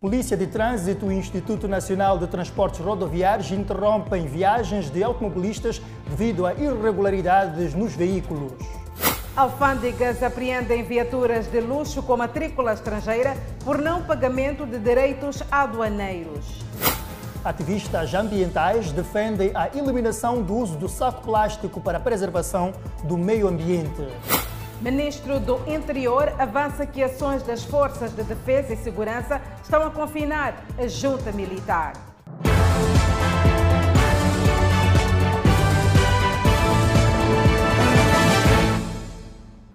Polícia de Trânsito e Instituto Nacional de Transportes Rodoviários interrompem viagens de automobilistas devido a irregularidades nos veículos. Alfândegas apreendem viaturas de luxo com matrícula estrangeira por não pagamento de direitos aduaneiros. Ativistas ambientais defendem a eliminação do uso do saco plástico para a preservação do meio ambiente. Ministro do Interior avança que ações das Forças de Defesa e Segurança estão a confinar a junta militar.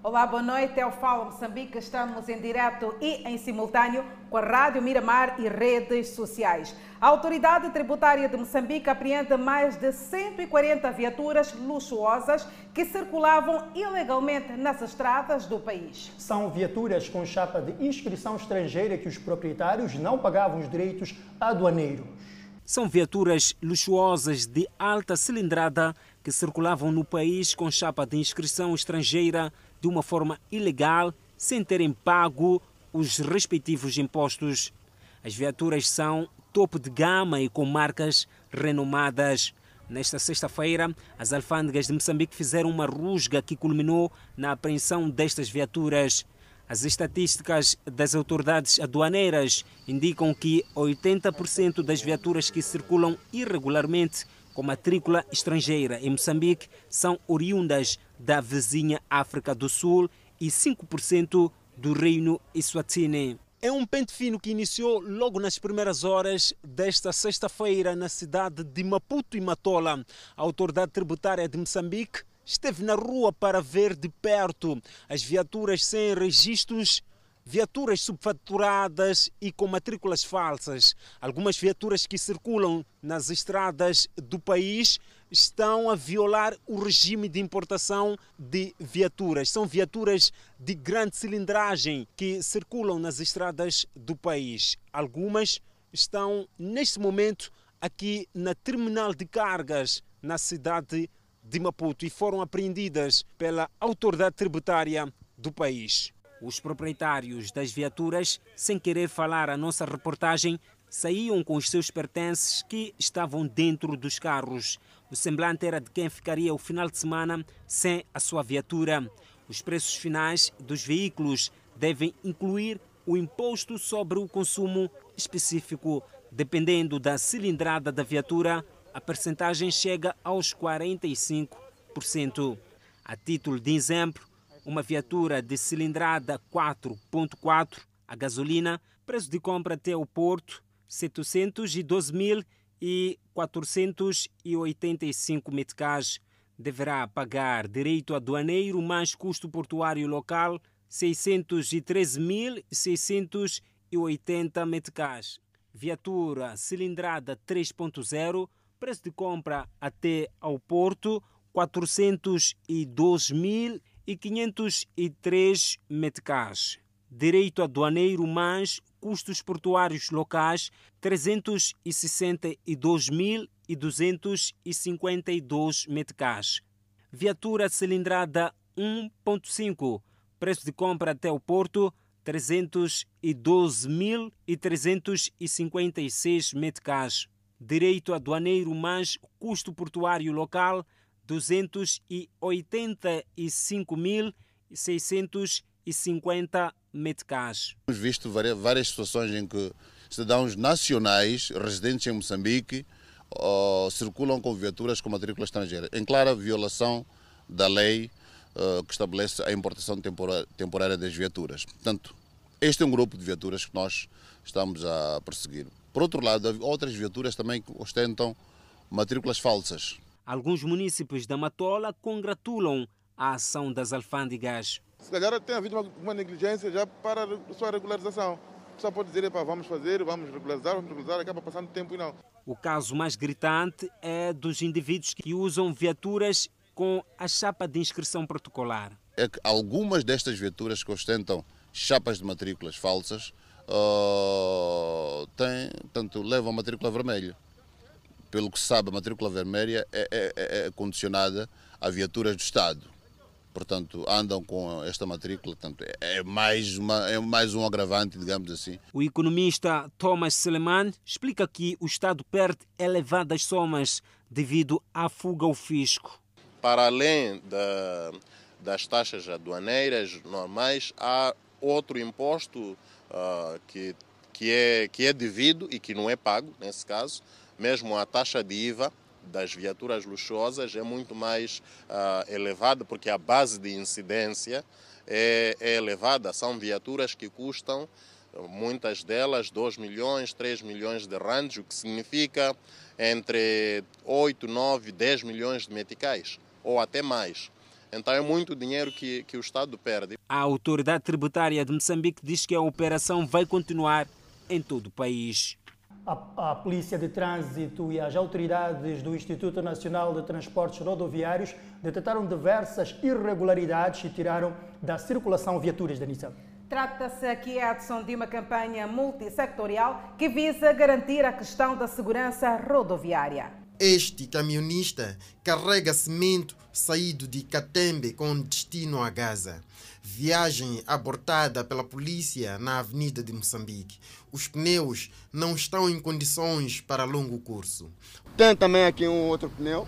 Olá, boa noite. É o Fala Moçambique. Estamos em direto e em simultâneo com a Rádio Miramar e redes sociais. A Autoridade Tributária de Moçambique apreende mais de 140 viaturas luxuosas que circulavam ilegalmente nas estradas do país. São viaturas com chapa de inscrição estrangeira que os proprietários não pagavam os direitos aduaneiros. São viaturas luxuosas de alta cilindrada que circulavam no país com chapa de inscrição estrangeira de uma forma ilegal, sem terem pago os respectivos impostos. As viaturas são topo de gama e com marcas renomadas. Nesta sexta-feira, as alfândegas de Moçambique fizeram uma rusga que culminou na apreensão destas viaturas. As estatísticas das autoridades aduaneiras indicam que 80% das viaturas que circulam irregularmente com matrícula estrangeira em Moçambique são oriundas da vizinha África do Sul e 5% do Reino Eswatini. É um pente fino que iniciou logo nas primeiras horas desta sexta-feira na cidade de Maputo e Matola. A autoridade tributária de Moçambique esteve na rua para ver de perto as viaturas sem registros viaturas subfaturadas e com matrículas falsas. Algumas viaturas que circulam nas estradas do país estão a violar o regime de importação de viaturas. São viaturas de grande cilindragem que circulam nas estradas do país. Algumas estão, neste momento, aqui na terminal de cargas na cidade de Maputo e foram apreendidas pela autoridade tributária do país. Os proprietários das viaturas, sem querer falar a nossa reportagem, saíam com os seus pertences que estavam dentro dos carros. O semblante era de quem ficaria o final de semana sem a sua viatura. Os preços finais dos veículos devem incluir o imposto sobre o consumo específico. Dependendo da cilindrada da viatura, a percentagem chega aos 45%. A título de exemplo, uma viatura de cilindrada 4.4 a gasolina, preço de compra até o porto 712.485 meticais. Deverá pagar direito aduaneiro mais custo portuário local 613.680 meticais. Viatura cilindrada 3.0, preço de compra até ao porto 402.000 e 503 meticais. Direito aduaneiro mais custos portuários locais 362.252 meticais. Viatura cilindrada 1.5, preço de compra até o porto 312.356 meticais. Direito aduaneiro mais custo portuário local 285.650 meticais. Temos visto várias, situações em que cidadãos nacionais residentes em Moçambique circulam com viaturas com matrícula estrangeira, em clara violação da lei que estabelece a importação temporária, temporária das viaturas. Portanto, este é um grupo de viaturas que nós estamos a perseguir. Por outro lado, há outras viaturas também que ostentam matrículas falsas. Alguns municípios da Matola congratulam a ação das alfândegas. Se calhar tem havido uma, uma negligência já para a sua regularização. Só pode dizer, vamos fazer, vamos regularizar, vamos regularizar, acaba passando tempo e não. O caso mais gritante é dos indivíduos que usam viaturas com a chapa de inscrição protocolar. É que algumas destas viaturas que ostentam chapas de matrículas falsas uh, têm, tanto levam a matrícula vermelha pelo que se sabe, a matrícula vermelha é, é, é condicionada a viaturas do Estado. portanto, andam com esta matrícula. Portanto, é, mais uma, é mais um agravante, digamos assim. O economista Thomas Seleman explica que o Estado perde elevadas somas devido à fuga ao fisco. Para além da, das taxas aduaneiras normais, há outro imposto uh, que, que, é, que é devido e que não é pago, nesse caso, mesmo a taxa de IVA das viaturas luxuosas é muito mais uh, elevada, porque a base de incidência é, é elevada. São viaturas que custam, muitas delas, 2 milhões, 3 milhões de rands, o que significa entre 8, 9, 10 milhões de meticais, ou até mais. Então é muito dinheiro que, que o Estado perde. A autoridade tributária de Moçambique diz que a operação vai continuar em todo o país. A, a, Polícia de Trânsito e as autoridades do Instituto Nacional de Transportes Rodoviários detectaram diversas irregularidades e tiraram da circulação viaturas da Nissan. Trata-se aqui, Edson, de uma campanha multissectorial que visa garantir a questão da segurança rodoviária. Este camionista carrega cimento saído de Catembe com destino a Gaza. Viagem abortada pela polícia na Avenida de Moçambique. Os pneus não estão em condições para longo curso. Tem também aqui um outro pneu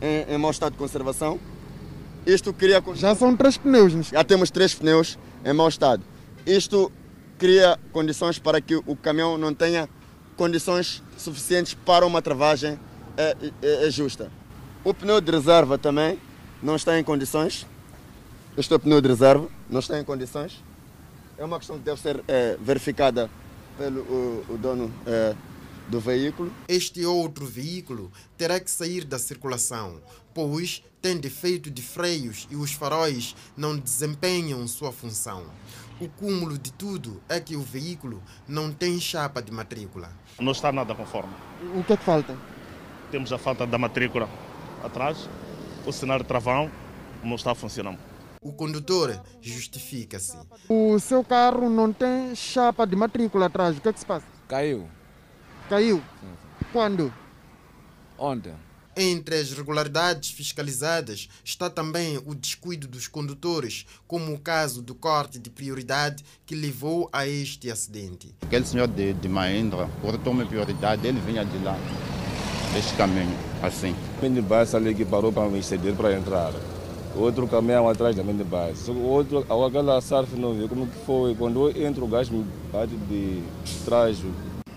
em, em mau estado de conservação. Isto cria. Já são três pneus. Já temos três pneus em mau estado. Isto cria condições para que o caminhão não tenha condições suficientes para uma travagem é, é, é justa. O pneu de reserva também não está em condições este é o pneu de reserva, não está em condições. É uma questão que deve ser é, verificada pelo o, o dono é, do veículo. Este outro veículo terá que sair da circulação, pois tem defeito de freios e os faróis não desempenham sua função. O cúmulo de tudo é que o veículo não tem chapa de matrícula. Não está nada conforme. O que é que falta? Temos a falta da matrícula atrás, o cenário de travão não está funcionando. O condutor justifica-se. O seu carro não tem chapa de matrícula atrás. O que é que se passa? Caiu. Caiu? Sim. Quando? Ontem. Entre as regularidades fiscalizadas está também o descuido dos condutores, como o caso do corte de prioridade que levou a este acidente. Aquele senhor de, de Mahindra, por tomar prioridade, ele vinha de lá, deste caminho, assim. O minibus ali que parou para me ceder para entrar outro caminhão atrás também de base. O outro, aquela surf não viu como que foi. Quando entra o gás me bate de trás.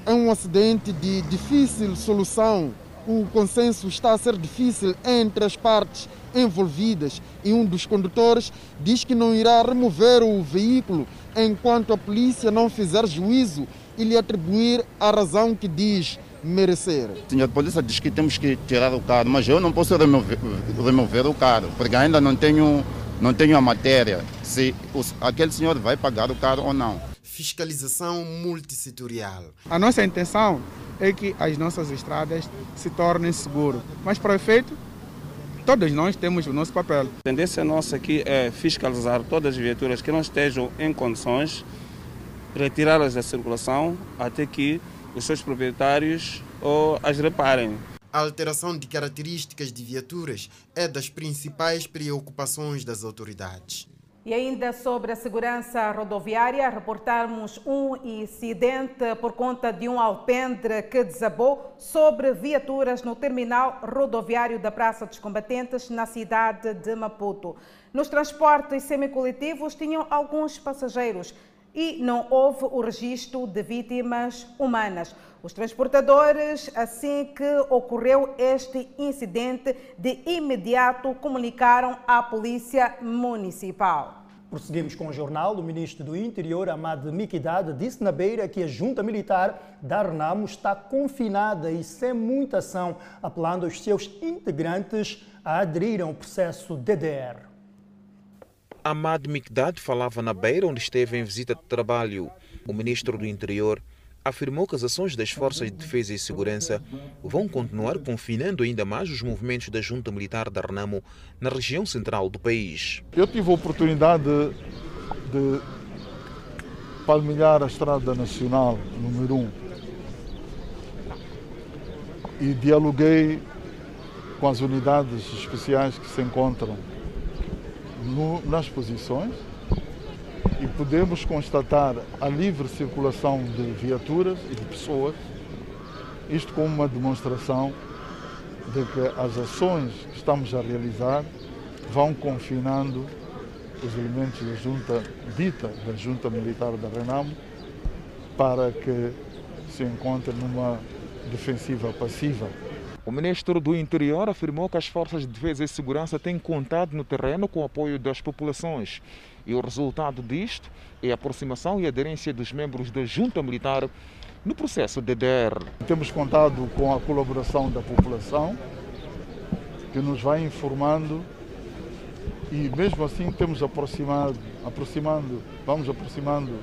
É um acidente de difícil solução. O consenso está a ser difícil entre as partes envolvidas e um dos condutores diz que não irá remover o veículo enquanto a polícia não fizer juízo e lhe atribuir a razão que diz merecer. Senhor polícia diz que temos que tirar o carro, mas eu não posso remover, remover o carro, porque ainda não tenho, não tenho a matéria se os, aquele senhor vai pagar o carro ou não. Fiscalização multissetorial. A nossa intenção é que as nossas estradas se tornem seguras, mas para o efeito todos nós temos o nosso papel. A tendência nossa aqui é fiscalizar todas as viaturas que não estejam em condições, retirá-las da circulação até que os seus proprietários ou as reparem. A alteração de características de viaturas é das principais preocupações das autoridades. E ainda sobre a segurança rodoviária, reportamos um incidente por conta de um alpendre que desabou sobre viaturas no terminal rodoviário da Praça dos Combatentes, na cidade de Maputo. Nos transportes semicoletivos tinham alguns passageiros e não houve o registro de vítimas humanas. Os transportadores, assim que ocorreu este incidente, de imediato comunicaram à Polícia Municipal. Prosseguimos com o jornal. O ministro do Interior, Amad Mikidad, disse na beira que a junta militar da Renamo está confinada e sem muita ação, apelando aos seus integrantes a aderir ao processo DDR. Ahmad Mikdad falava na beira onde esteve em visita de trabalho. O ministro do Interior afirmou que as ações das Forças de Defesa e Segurança vão continuar confinando ainda mais os movimentos da Junta Militar da Renamo na região central do país. Eu tive a oportunidade de, de palmilhar a Estrada Nacional número 1 e dialoguei com as unidades especiais que se encontram no, nas posições e podemos constatar a livre circulação de viaturas e de pessoas, isto como uma demonstração de que as ações que estamos a realizar vão confinando os elementos da junta dita, da junta militar da Renamo, para que se encontrem numa defensiva passiva. O ministro do Interior afirmou que as forças de defesa e segurança têm contado no terreno com o apoio das populações. E o resultado disto é a aproximação e aderência dos membros da junta militar no processo DDR. Temos contado com a colaboração da população, que nos vai informando e mesmo assim temos aproximado, aproximando, vamos aproximando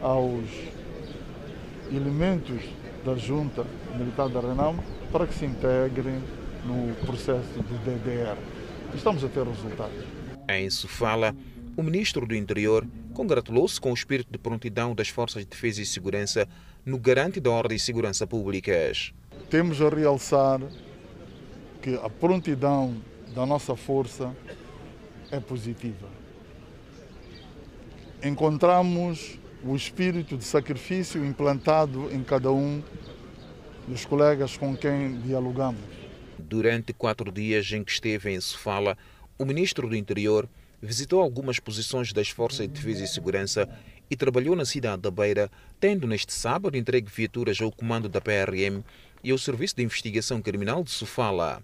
aos elementos da junta militar da Renamo para que se integrem no processo de DDR. Estamos a ter resultados. Em Sofala, o ministro do Interior congratulou-se com o espírito de prontidão das Forças de Defesa e Segurança no garante da ordem e segurança públicas. Temos a realçar que a prontidão da nossa força é positiva. Encontramos o espírito de sacrifício implantado em cada um dos colegas com quem dialogamos. Durante quatro dias em que esteve em Sofala, o ministro do Interior visitou algumas posições das Forças de Defesa e Segurança e trabalhou na cidade da Beira, tendo neste sábado entregue viaturas ao comando da PRM e ao Serviço de Investigação Criminal de Sofala.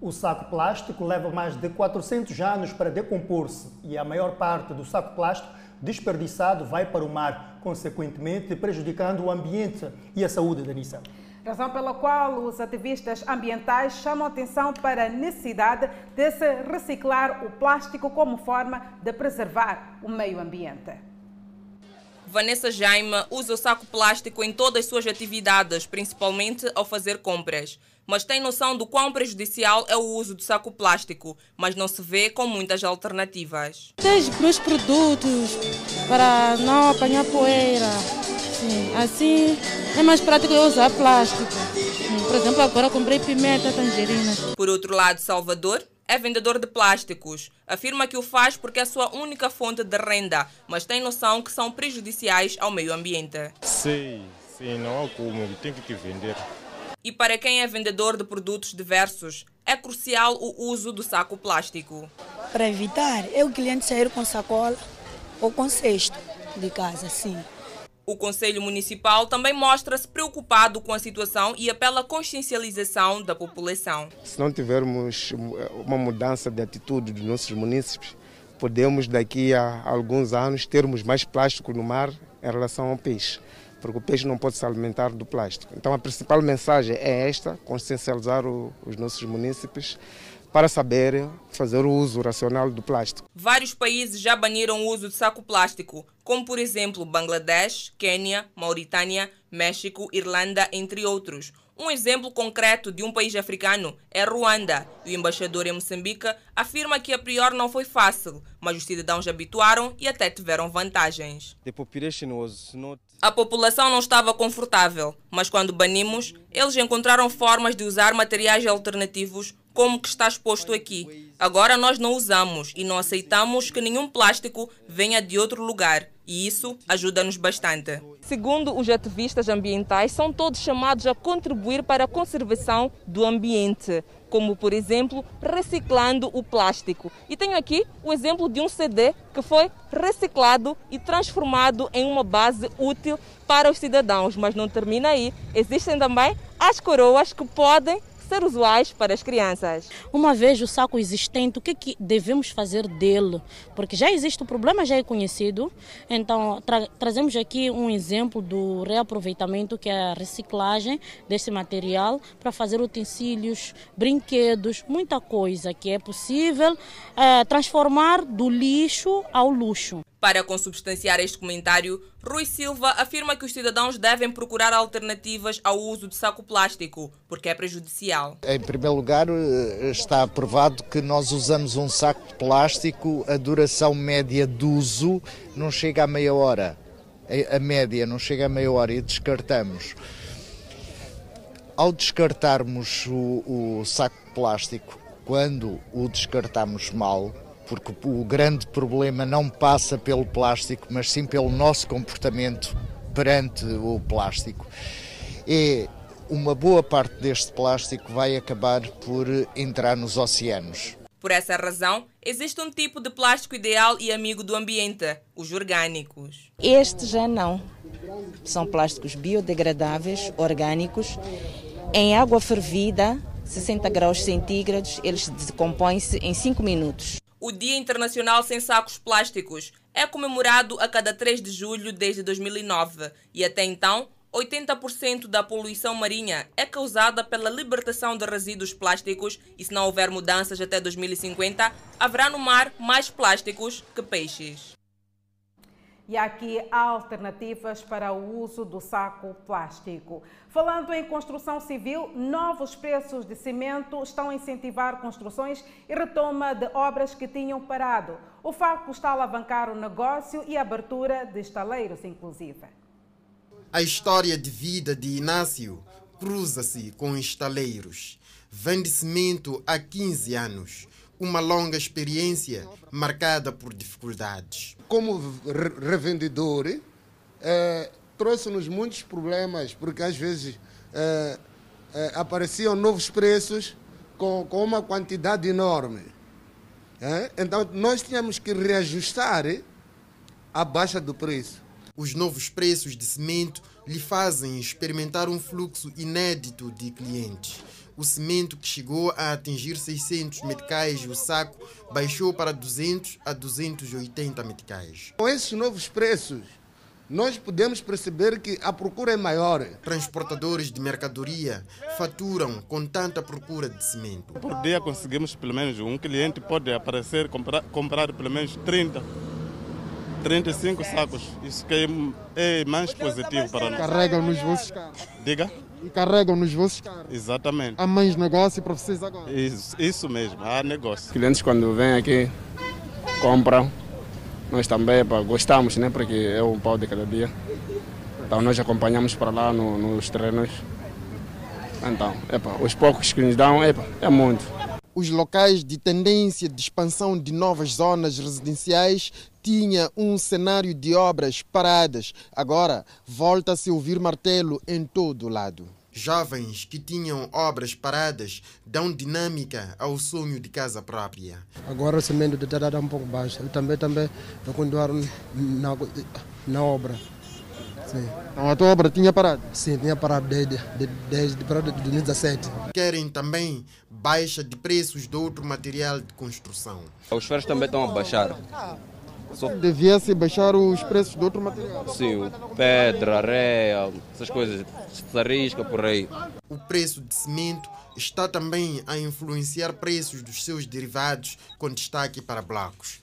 O saco plástico leva mais de 400 anos para decompor-se e a maior parte do saco plástico desperdiçado vai para o mar, consequentemente prejudicando o ambiente e a saúde da Nissa. Razão pela qual os ativistas ambientais chamam atenção para a necessidade de se reciclar o plástico como forma de preservar o meio ambiente. Vanessa Jaime usa o saco plástico em todas as suas atividades, principalmente ao fazer compras. Mas tem noção do quão prejudicial é o uso do saco plástico, mas não se vê com muitas alternativas. Tem meus produtos para não apanhar poeira. Sim, assim é mais prático eu usar plástico. Por exemplo, agora comprei pimenta, tangerinas. Por outro lado, Salvador é vendedor de plásticos. Afirma que o faz porque é a sua única fonte de renda, mas tem noção que são prejudiciais ao meio ambiente. Sim, sim, não há como, tem que vender. E para quem é vendedor de produtos diversos, é crucial o uso do saco plástico. Para evitar é o cliente sair com sacola ou com cesto de casa, sim. O Conselho Municipal também mostra-se preocupado com a situação e apela à consciencialização da população. Se não tivermos uma mudança de atitude dos nossos municípios, podemos daqui a alguns anos termos mais plástico no mar em relação ao peixe, porque o peixe não pode se alimentar do plástico. Então a principal mensagem é esta, consciencializar os nossos municípios para saber fazer o uso racional do plástico. Vários países já baniram o uso de saco plástico, como por exemplo Bangladesh, Quênia, Mauritânia, México, Irlanda, entre outros. Um exemplo concreto de um país africano é Ruanda. O embaixador em Moçambique afirma que a priori não foi fácil, mas os cidadãos habituaram e até tiveram vantagens. A população não estava confortável, mas quando banimos, eles encontraram formas de usar materiais alternativos como que está exposto aqui. Agora nós não usamos e não aceitamos que nenhum plástico venha de outro lugar. E isso ajuda-nos bastante. Segundo os ativistas ambientais, são todos chamados a contribuir para a conservação do ambiente, como por exemplo reciclando o plástico. E tenho aqui o exemplo de um CD que foi reciclado e transformado em uma base útil para os cidadãos. Mas não termina aí. Existem também as coroas que podem ser usuais para as crianças. Uma vez o saco existente, o que, que devemos fazer dele? Porque já existe o problema, já é conhecido. Então, tra trazemos aqui um exemplo do reaproveitamento, que é a reciclagem desse material para fazer utensílios, brinquedos, muita coisa que é possível é, transformar do lixo ao luxo. Para consubstanciar este comentário, Rui Silva afirma que os cidadãos devem procurar alternativas ao uso de saco plástico, porque é prejudicial. Em primeiro lugar, eh, está provado que nós usamos um saco de plástico, a duração média de uso não chega a meia hora. A média não chega a meia hora e descartamos. Ao descartarmos o, o saco de plástico, quando o descartamos mal, porque o grande problema não passa pelo plástico, mas sim pelo nosso comportamento perante o plástico. E uma boa parte deste plástico vai acabar por entrar nos oceanos. Por essa razão, existe um tipo de plástico ideal e amigo do ambiente, os orgânicos. Este já não. São plásticos biodegradáveis, orgânicos. Em água fervida, 60 graus centígrados, eles decompõem-se em 5 minutos. O Dia Internacional Sem Sacos Plásticos é comemorado a cada 3 de julho desde 2009 e até então 80% da poluição marinha é causada pela libertação de resíduos plásticos e se não houver mudanças até 2050, haverá no mar mais plásticos que peixes. E aqui alternativas para o uso do saco plástico. Falando em construção civil, novos preços de cimento estão a incentivar construções e retoma de obras que tinham parado. O facto está a alavancar o negócio e a abertura de estaleiros, inclusive. A história de vida de Inácio cruza-se com estaleiros. Vende cimento há 15 anos. Uma longa experiência marcada por dificuldades. Como revendedor, eh, trouxe-nos muitos problemas, porque às vezes eh, eh, apareciam novos preços com, com uma quantidade enorme. Então nós tínhamos que reajustar a baixa do preço. Os novos preços de cimento lhe fazem experimentar um fluxo inédito de clientes. O cimento que chegou a atingir 600 meticais o saco baixou para 200 a 280 meticais. Com esses novos preços, nós podemos perceber que a procura é maior. Transportadores de mercadoria faturam com tanta procura de cimento. Por dia conseguimos pelo menos um cliente pode aparecer comprar, comprar pelo menos 30 35 sacos. Isso que é, é mais positivo para nós. Carregam nos vossos carros. Diga? E carregam nos vossos carros. Exatamente. Há mais negócio para vocês agora. Isso, isso mesmo, há negócio. Clientes quando vêm aqui compram. Nós também epa, gostamos, né? Porque é um pau de cada dia. Então nós acompanhamos para lá no, nos treinos. Então, epa, os poucos que nos dão, epa, é muito. Os locais de tendência de expansão de novas zonas residenciais tinha um cenário de obras paradas. Agora volta-se a ouvir martelo em todo o lado. Jovens que tinham obras paradas dão dinâmica ao sonho de casa própria. Agora o cimento está um pouco baixo. Eu também, também vou continuar na, na obra. Sim. Então a tua obra tinha parado? Sim, tinha parado desde, desde, desde 2017. Querem também baixa de preços de outro material de construção. Os ferros também estão a baixar. Só... Devia-se baixar os preços de outro material. Sim, pedra, areia, essas coisas, sarisca por aí. O preço de cimento está também a influenciar preços dos seus derivados, com destaque para blocos.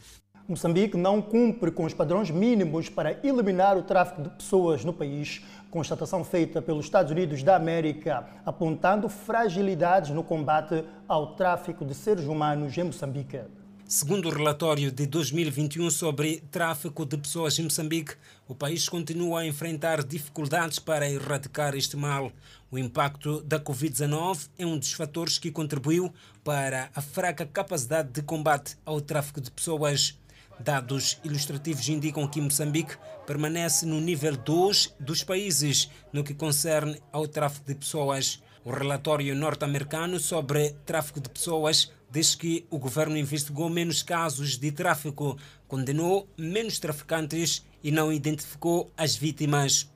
Moçambique não cumpre com os padrões mínimos para eliminar o tráfico de pessoas no país. Constatação feita pelos Estados Unidos da América, apontando fragilidades no combate ao tráfico de seres humanos em Moçambique. Segundo o relatório de 2021 sobre tráfico de pessoas em Moçambique, o país continua a enfrentar dificuldades para erradicar este mal. O impacto da Covid-19 é um dos fatores que contribuiu para a fraca capacidade de combate ao tráfico de pessoas. Dados ilustrativos indicam que Moçambique permanece no nível 2 dos países no que concerne ao tráfico de pessoas. O relatório norte-americano sobre tráfico de pessoas diz que o governo investigou menos casos de tráfico, condenou menos traficantes e não identificou as vítimas.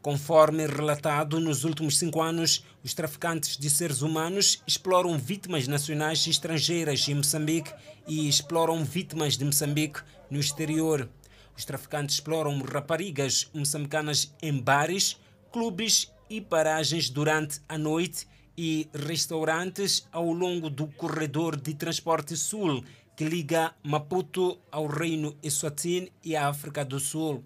Conforme relatado nos últimos cinco anos, os traficantes de seres humanos exploram vítimas nacionais e estrangeiras em Moçambique e exploram vítimas de Moçambique no exterior. Os traficantes exploram raparigas moçambicanas em bares, clubes e paragens durante a noite e restaurantes ao longo do corredor de transporte sul que liga Maputo ao Reino Eswatini e à África do Sul.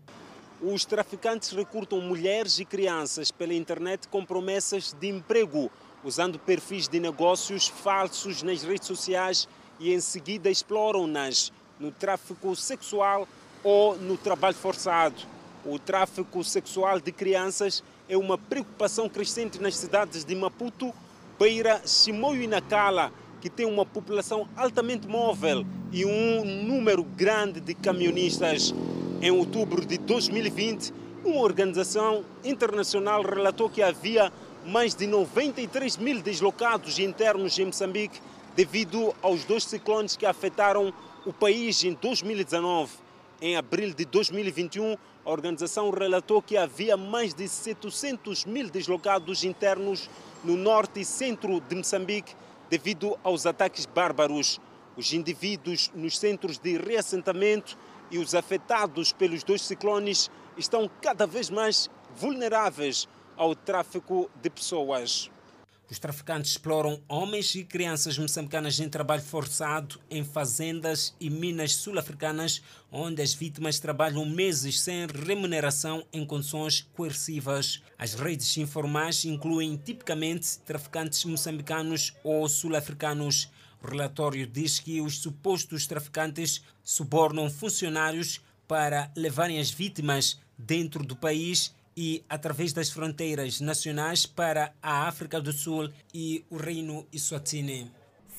Os traficantes recrutam mulheres e crianças pela internet com promessas de emprego, usando perfis de negócios falsos nas redes sociais e em seguida exploram-nas no tráfico sexual ou no trabalho forçado. O tráfico sexual de crianças é uma preocupação crescente nas cidades de Maputo, Beira, Chimoio e Nacala, que tem uma população altamente móvel e um número grande de camionistas. Em outubro de 2020, uma organização internacional relatou que havia mais de 93 mil deslocados internos em Moçambique devido aos dois ciclones que afetaram o país em 2019. Em abril de 2021, a organização relatou que havia mais de 700 mil deslocados internos no norte e centro de Moçambique devido aos ataques bárbaros. Os indivíduos nos centros de reassentamento e os afetados pelos dois ciclones estão cada vez mais vulneráveis ao tráfico de pessoas. Os traficantes exploram homens e crianças moçambicanas em trabalho forçado em fazendas e minas sul-africanas, onde as vítimas trabalham meses sem remuneração em condições coercivas. As redes informais incluem tipicamente traficantes moçambicanos ou sul-africanos. O relatório diz que os supostos traficantes subornam funcionários para levarem as vítimas dentro do país e através das fronteiras nacionais para a África do Sul e o Reino Eswatini.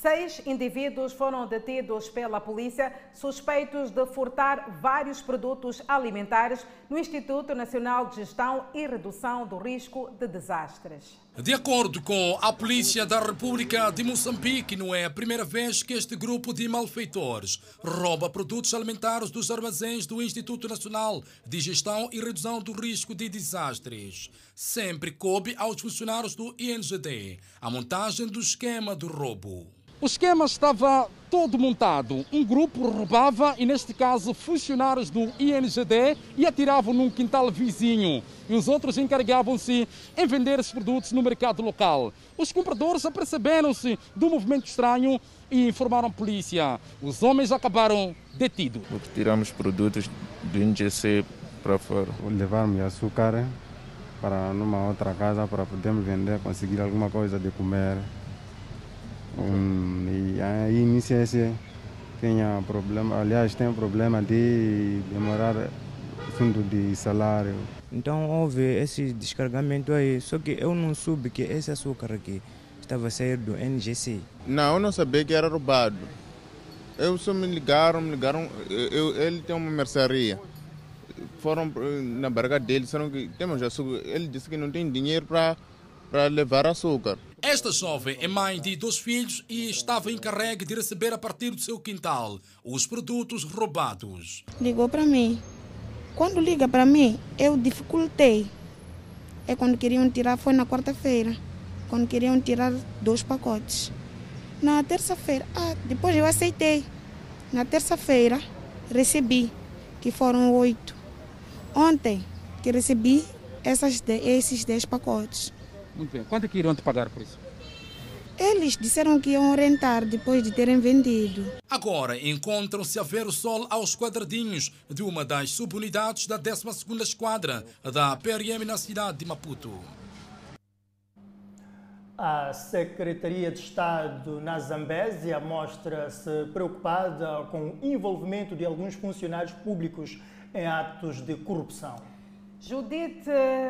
Seis indivíduos foram detidos pela polícia suspeitos de furtar vários produtos alimentares no Instituto Nacional de Gestão e Redução do Risco de Desastres. De acordo com a Polícia da República de Moçambique, não é a primeira vez que este grupo de malfeitores rouba produtos alimentares dos armazéns do Instituto Nacional de Gestão e Redução do Risco de Desastres. Sempre coube aos funcionários do INGD a montagem do esquema do roubo. O esquema estava todo montado. Um grupo roubava, e neste caso funcionários do INGD, e atiravam num quintal vizinho. E os outros encarregavam-se em vender esses produtos no mercado local. Os compradores aperceberam-se do movimento estranho e informaram a polícia. Os homens acabaram detidos. Tiramos produtos do INGC para fora. Levaram-me açúcar para numa outra casa para podermos vender, conseguir alguma coisa de comer. Um, e aí iniciei tinha problema, aliás, tem problema de demorar fundo de salário. Então houve esse descargamento aí, só que eu não soube que esse açúcar aqui estava a sair do NGC. Não, eu não sabia que era roubado. Eu só me ligaram, me ligaram, eu, ele tem uma mercearia. Foram na barraca dele, disseram que temos açúcar. Ele disse que não tem dinheiro para levar açúcar. Esta jovem é mãe de dois filhos e estava encarregue de receber a partir do seu quintal os produtos roubados. Ligou para mim. Quando liga para mim, eu dificultei. É quando queriam tirar, foi na quarta-feira, quando queriam tirar dois pacotes. Na terça-feira, ah, depois eu aceitei. Na terça-feira, recebi, que foram oito. Ontem, que recebi essas, esses dez pacotes. Muito bem. Quanto é que iriam te pagar por isso? Eles disseram que iam rentar depois de terem vendido. Agora encontram-se a ver o sol aos quadradinhos de uma das subunidades da 12ª Esquadra da PRM na cidade de Maputo. A Secretaria de Estado na Zambésia mostra-se preocupada com o envolvimento de alguns funcionários públicos em atos de corrupção. Judith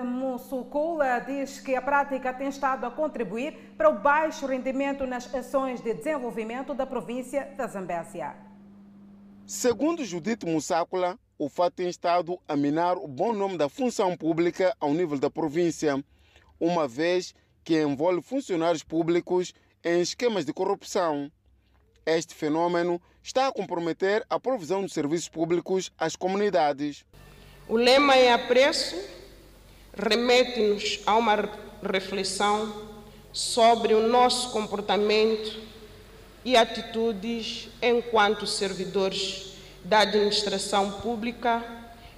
Musukula diz que a prática tem estado a contribuir para o baixo rendimento nas ações de desenvolvimento da província da Zambésia. Segundo Judith Musakula, o fato tem estado a minar o bom nome da função pública ao nível da província, uma vez que envolve funcionários públicos em esquemas de corrupção. Este fenômeno está a comprometer a provisão de serviços públicos às comunidades. O lema é apreço, remete-nos a uma reflexão sobre o nosso comportamento e atitudes enquanto servidores da administração pública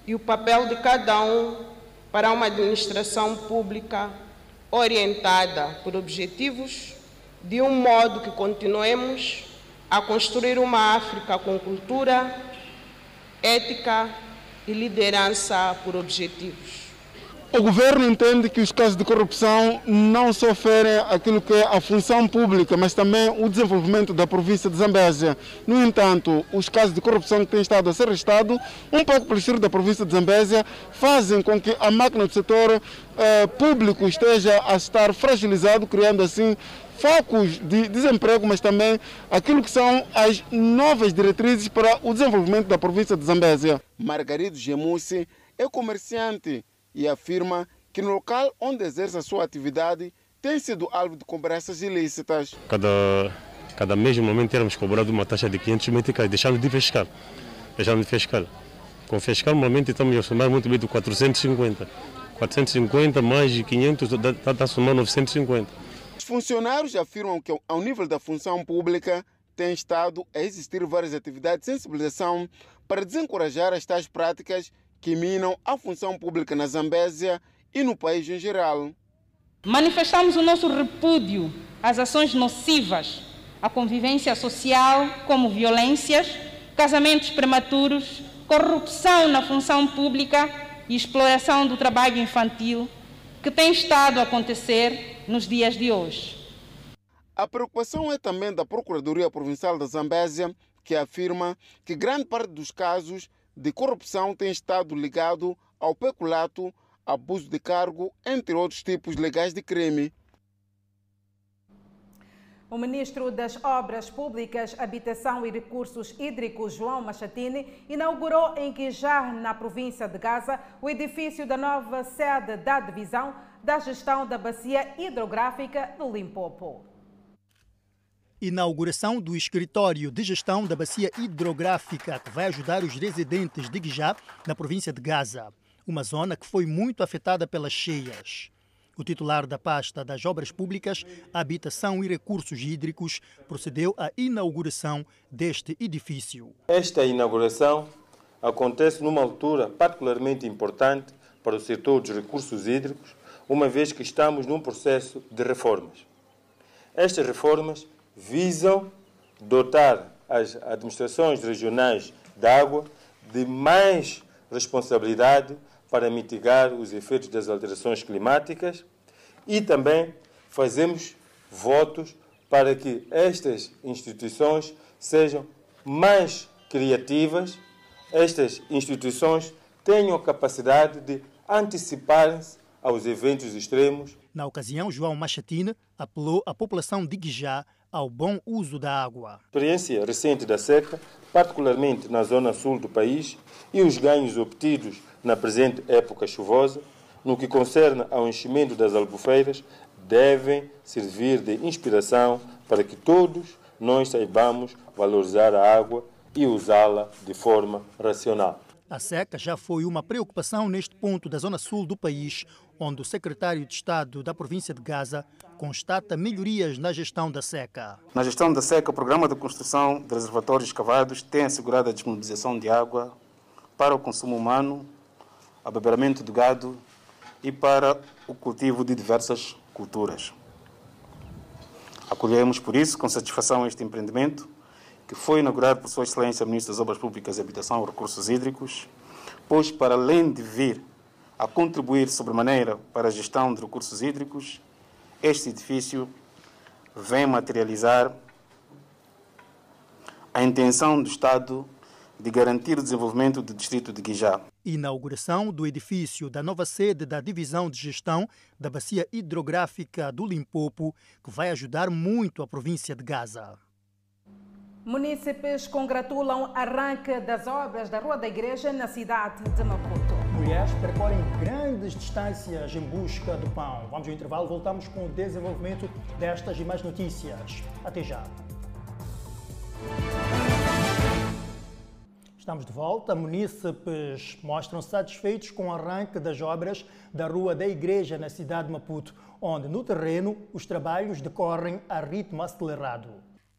e o papel de cada um para uma administração pública orientada por objetivos, de um modo que continuemos a construir uma África com cultura, ética e liderança por objetivos. O governo entende que os casos de corrupção não só ferem aquilo que é a função pública, mas também o desenvolvimento da província de Zambésia. No entanto, os casos de corrupção que têm estado a ser registrados, um pouco pelo estilo da província de Zambésia, fazem com que a máquina do setor eh, público esteja a estar fragilizado, criando assim focos de desemprego, mas também aquilo que são as novas diretrizes para o desenvolvimento da província de Zambésia. Margarido Gemussi é comerciante e afirma que no local onde exerce a sua atividade tem sido alvo de cobranças ilícitas. Cada, cada mês, normalmente, éramos cobrados uma taxa de 500 meticais, deixando de fiscal. Deixando de fiscal. Com fiscal, normalmente, estamos a somar muito bem de 450. 450 mais de 500, está a somar 950. Os funcionários afirmam que, ao nível da função pública, tem estado a existir várias atividades de sensibilização para desencorajar as tais práticas que minam a função pública na Zambésia e no país em geral. Manifestamos o nosso repúdio às ações nocivas à convivência social, como violências, casamentos prematuros, corrupção na função pública e exploração do trabalho infantil, que tem estado a acontecer nos dias de hoje. A preocupação é também da Procuradoria Provincial da Zambésia, que afirma que grande parte dos casos de corrupção tem estado ligado ao peculato, abuso de cargo, entre outros tipos legais de crime. O ministro das Obras Públicas, Habitação e Recursos Hídricos, João Machatini, inaugurou em Quijar, na província de Gaza, o edifício da nova sede da Divisão da Gestão da Bacia Hidrográfica do Limpopo inauguração do escritório de gestão da bacia hidrográfica que vai ajudar os residentes de Guijá, na província de Gaza, uma zona que foi muito afetada pelas cheias. O titular da pasta das Obras Públicas, Habitação e Recursos Hídricos procedeu à inauguração deste edifício. Esta inauguração acontece numa altura particularmente importante para o setor dos recursos hídricos, uma vez que estamos num processo de reformas. Estas reformas visam dotar as administrações regionais de água de mais responsabilidade para mitigar os efeitos das alterações climáticas e também fazemos votos para que estas instituições sejam mais criativas, estas instituições tenham capacidade de anteciparem-se aos eventos extremos. Na ocasião, João Machatine apelou à população de Guijá ao bom uso da água. A experiência recente da seca, particularmente na zona sul do país, e os ganhos obtidos na presente época chuvosa, no que concerne ao enchimento das albufeiras, devem servir de inspiração para que todos nós saibamos valorizar a água e usá-la de forma racional. A seca já foi uma preocupação neste ponto da zona sul do país, onde o secretário de Estado da província de Gaza constata melhorias na gestão da seca. Na gestão da seca, o programa de construção de reservatórios escavados tem assegurado a disponibilização de água para o consumo humano, abeberamento do gado e para o cultivo de diversas culturas. Acolhemos, por isso, com satisfação este empreendimento que foi inaugurado por Sua Excelência Ministro das Obras Públicas e Habitação e Recursos Hídricos, pois, para além de vir a contribuir sobremaneira para a gestão de recursos hídricos, este edifício vem materializar a intenção do Estado de garantir o desenvolvimento do distrito de Guijá. Inauguração do edifício da nova sede da Divisão de Gestão da Bacia Hidrográfica do Limpopo, que vai ajudar muito a província de Gaza. Munícipes congratulam arranque das obras da Rua da Igreja na cidade de Maputo. Mulheres percorrem grandes distâncias em busca do pão. Vamos ao intervalo, voltamos com o desenvolvimento destas e mais notícias. Até já. Estamos de volta. Munícipes mostram satisfeitos com o arranque das obras da Rua da Igreja na cidade de Maputo, onde no terreno os trabalhos decorrem a ritmo acelerado.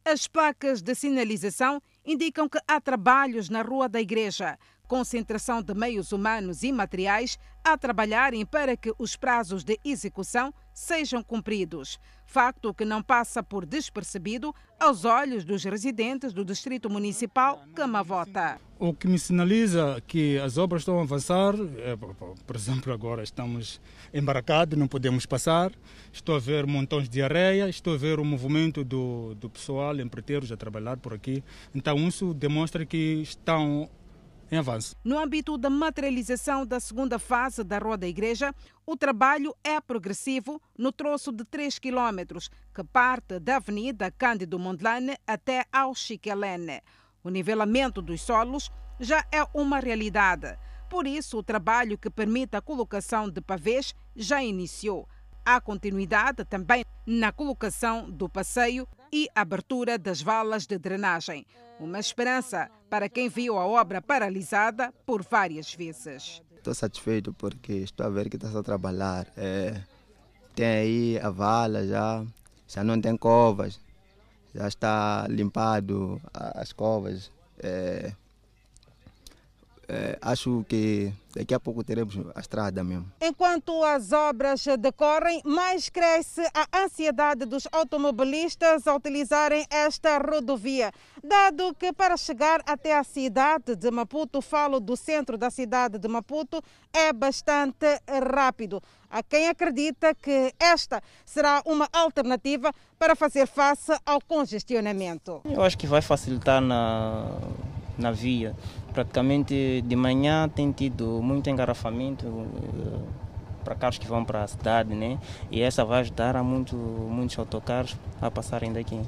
As placas de sinalização indicam que há trabalhos na Rua da Igreja, concentração de meios humanos e materiais a trabalharem para que os prazos de execução sejam cumpridos. Facto que não passa por despercebido aos olhos dos residentes do Distrito Municipal Camavota. O que me sinaliza que as obras estão a avançar, é, por exemplo, agora estamos embarcados, não podemos passar, estou a ver montões de areia, estou a ver o movimento do, do pessoal, empreiteiros a trabalhar por aqui. Então isso demonstra que estão em avanço. No âmbito da materialização da segunda fase da Rua da Igreja, o trabalho é progressivo no troço de 3 km, que parte da Avenida Cândido Mondlane até ao Chiquelene. O nivelamento dos solos já é uma realidade. Por isso, o trabalho que permite a colocação de pavês já iniciou. Há continuidade também na colocação do passeio e abertura das valas de drenagem. Uma esperança para quem viu a obra paralisada por várias vezes. Estou satisfeito porque estou a ver que está a trabalhar. É, tem aí a vala já, já não tem covas, já está limpado as covas. É, é, acho que daqui a pouco teremos a estrada mesmo. Enquanto as obras decorrem, mais cresce a ansiedade dos automobilistas a utilizarem esta rodovia, dado que para chegar até a cidade de Maputo, falo do centro da cidade de Maputo, é bastante rápido. Há quem acredita que esta será uma alternativa para fazer face ao congestionamento. Eu acho que vai facilitar na, na via praticamente de manhã tem tido muito engarrafamento uh, para carros que vão para a cidade, né? E essa vai ajudar a muito, muitos autocarros a passarem daqui.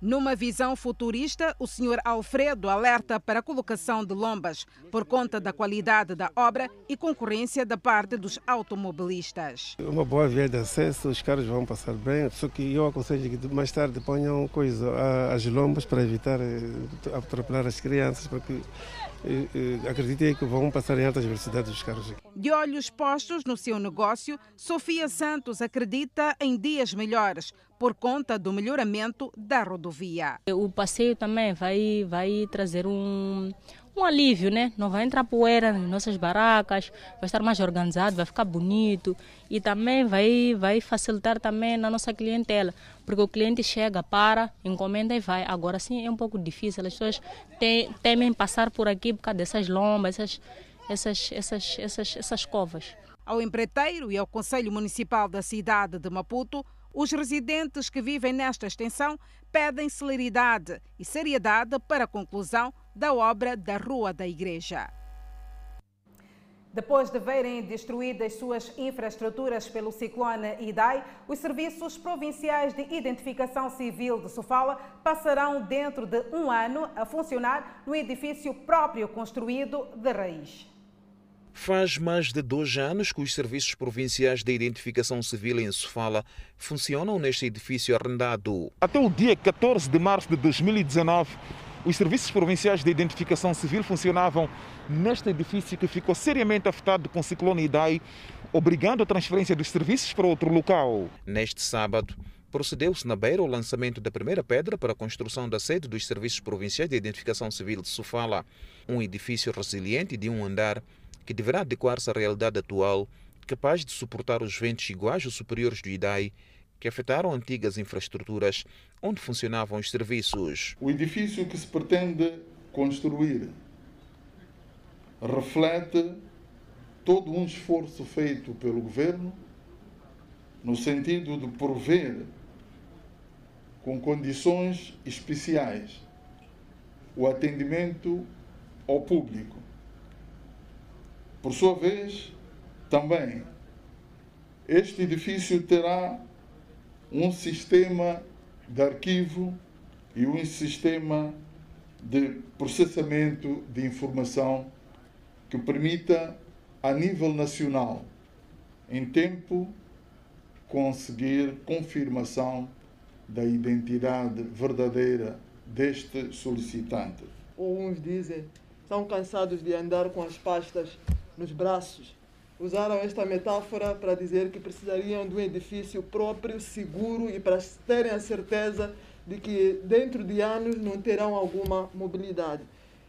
Numa visão futurista, o Sr. Alfredo alerta para a colocação de lombas por conta da qualidade da obra e concorrência da parte dos automobilistas. Uma boa via de acesso, os carros vão passar bem, só que eu aconselho que mais tarde ponham coisa, as lombas para evitar eh, atropelar as crianças, porque acreditei que vão passar em altas velocidades os carros aqui. De olhos postos no seu negócio, Sofia Santos acredita em dias melhores por conta do melhoramento da rodovia. O passeio também vai, vai trazer um, um alívio, né? Não vai entrar poeira nas nossas barracas, vai estar mais organizado, vai ficar bonito e também vai, vai facilitar também na nossa clientela, porque o cliente chega, para, encomenda e vai. Agora sim é um pouco difícil, as pessoas tem, temem passar por aqui por causa dessas lombas, essas, essas, essas, essas, essas covas. Ao empreiteiro e ao Conselho Municipal da cidade de Maputo, os residentes que vivem nesta extensão pedem celeridade e seriedade para a conclusão da obra da Rua da Igreja. Depois de verem destruídas suas infraestruturas pelo ciclone Idai, os serviços provinciais de identificação civil de Sofala passarão dentro de um ano a funcionar no edifício próprio construído de raiz. Faz mais de dois anos que os serviços provinciais de identificação civil em Sofala funcionam neste edifício arrendado. Até o dia 14 de março de 2019, os serviços provinciais de identificação civil funcionavam neste edifício que ficou seriamente afetado com o ciclone Idai, obrigando a transferência dos serviços para outro local. Neste sábado, procedeu-se na Beira o lançamento da primeira pedra para a construção da sede dos Serviços Provinciais de Identificação Civil de Sofala, um edifício resiliente de um andar que deverá adequar-se à realidade atual, capaz de suportar os ventos iguais ou superiores do IDAI, que afetaram antigas infraestruturas onde funcionavam os serviços. O edifício que se pretende construir reflete todo um esforço feito pelo governo no sentido de prover com condições especiais o atendimento ao público por sua vez, também, este edifício terá um sistema de arquivo e um sistema de processamento de informação que permita, a nível nacional, em tempo, conseguir confirmação da identidade verdadeira deste solicitante. Uns dizem, estão cansados de andar com as pastas nos braços. Usaram esta metáfora para dizer que precisariam de um edifício próprio, seguro e para terem a certeza de que dentro de anos não terão alguma mobilidade.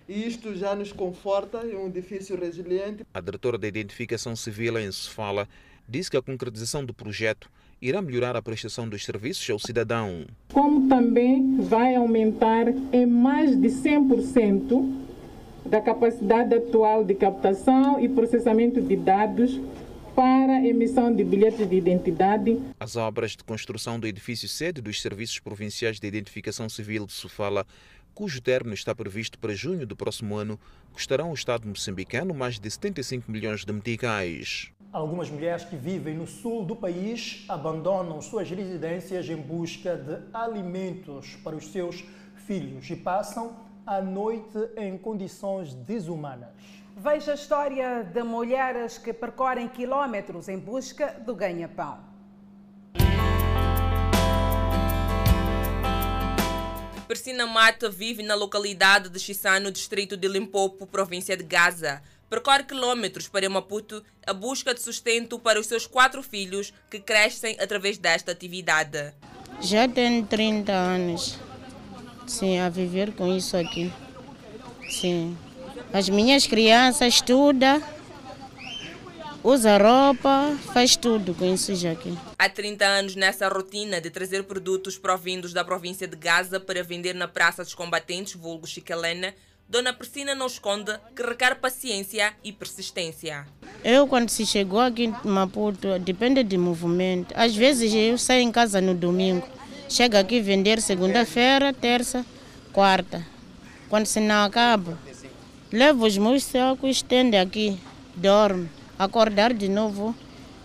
E isto já nos conforta, é um edifício resiliente. A diretora da Identificação Civil em Sofala disse que a concretização do projeto irá melhorar a prestação dos serviços ao cidadão. Como também vai aumentar em mais de 100% da capacidade atual de captação e processamento de dados para emissão de bilhetes de identidade. As obras de construção do edifício sede dos Serviços Provinciais de Identificação Civil de Sofala, cujo término está previsto para junho do próximo ano, custarão ao Estado moçambicano mais de 75 milhões de meticais. Algumas mulheres que vivem no sul do país abandonam suas residências em busca de alimentos para os seus filhos e passam a noite em condições desumanas. Veja a história de mulheres que percorrem quilómetros em busca do ganha-pão. Persina Mata vive na localidade de Chissano, distrito de Limpopo, província de Gaza. Percorre quilômetros para Maputo a busca de sustento para os seus quatro filhos que crescem através desta atividade. Já tenho 30 anos, sim, a viver com isso aqui. Sim. As minhas crianças estudam, usa roupa, faz tudo com isso já aqui. Há 30 anos nessa rotina de trazer produtos provindos da província de Gaza para vender na Praça dos Combatentes, vulgo Chicalena, Dona Persina não esconde que requer paciência e persistência. Eu, quando se chegou aqui em Maputo, depende de movimento. Às vezes eu saio em casa no domingo, chego aqui vender segunda-feira, terça, quarta. Quando se não acaba, levo os meus sacos, estende aqui, dorme, acordar de novo,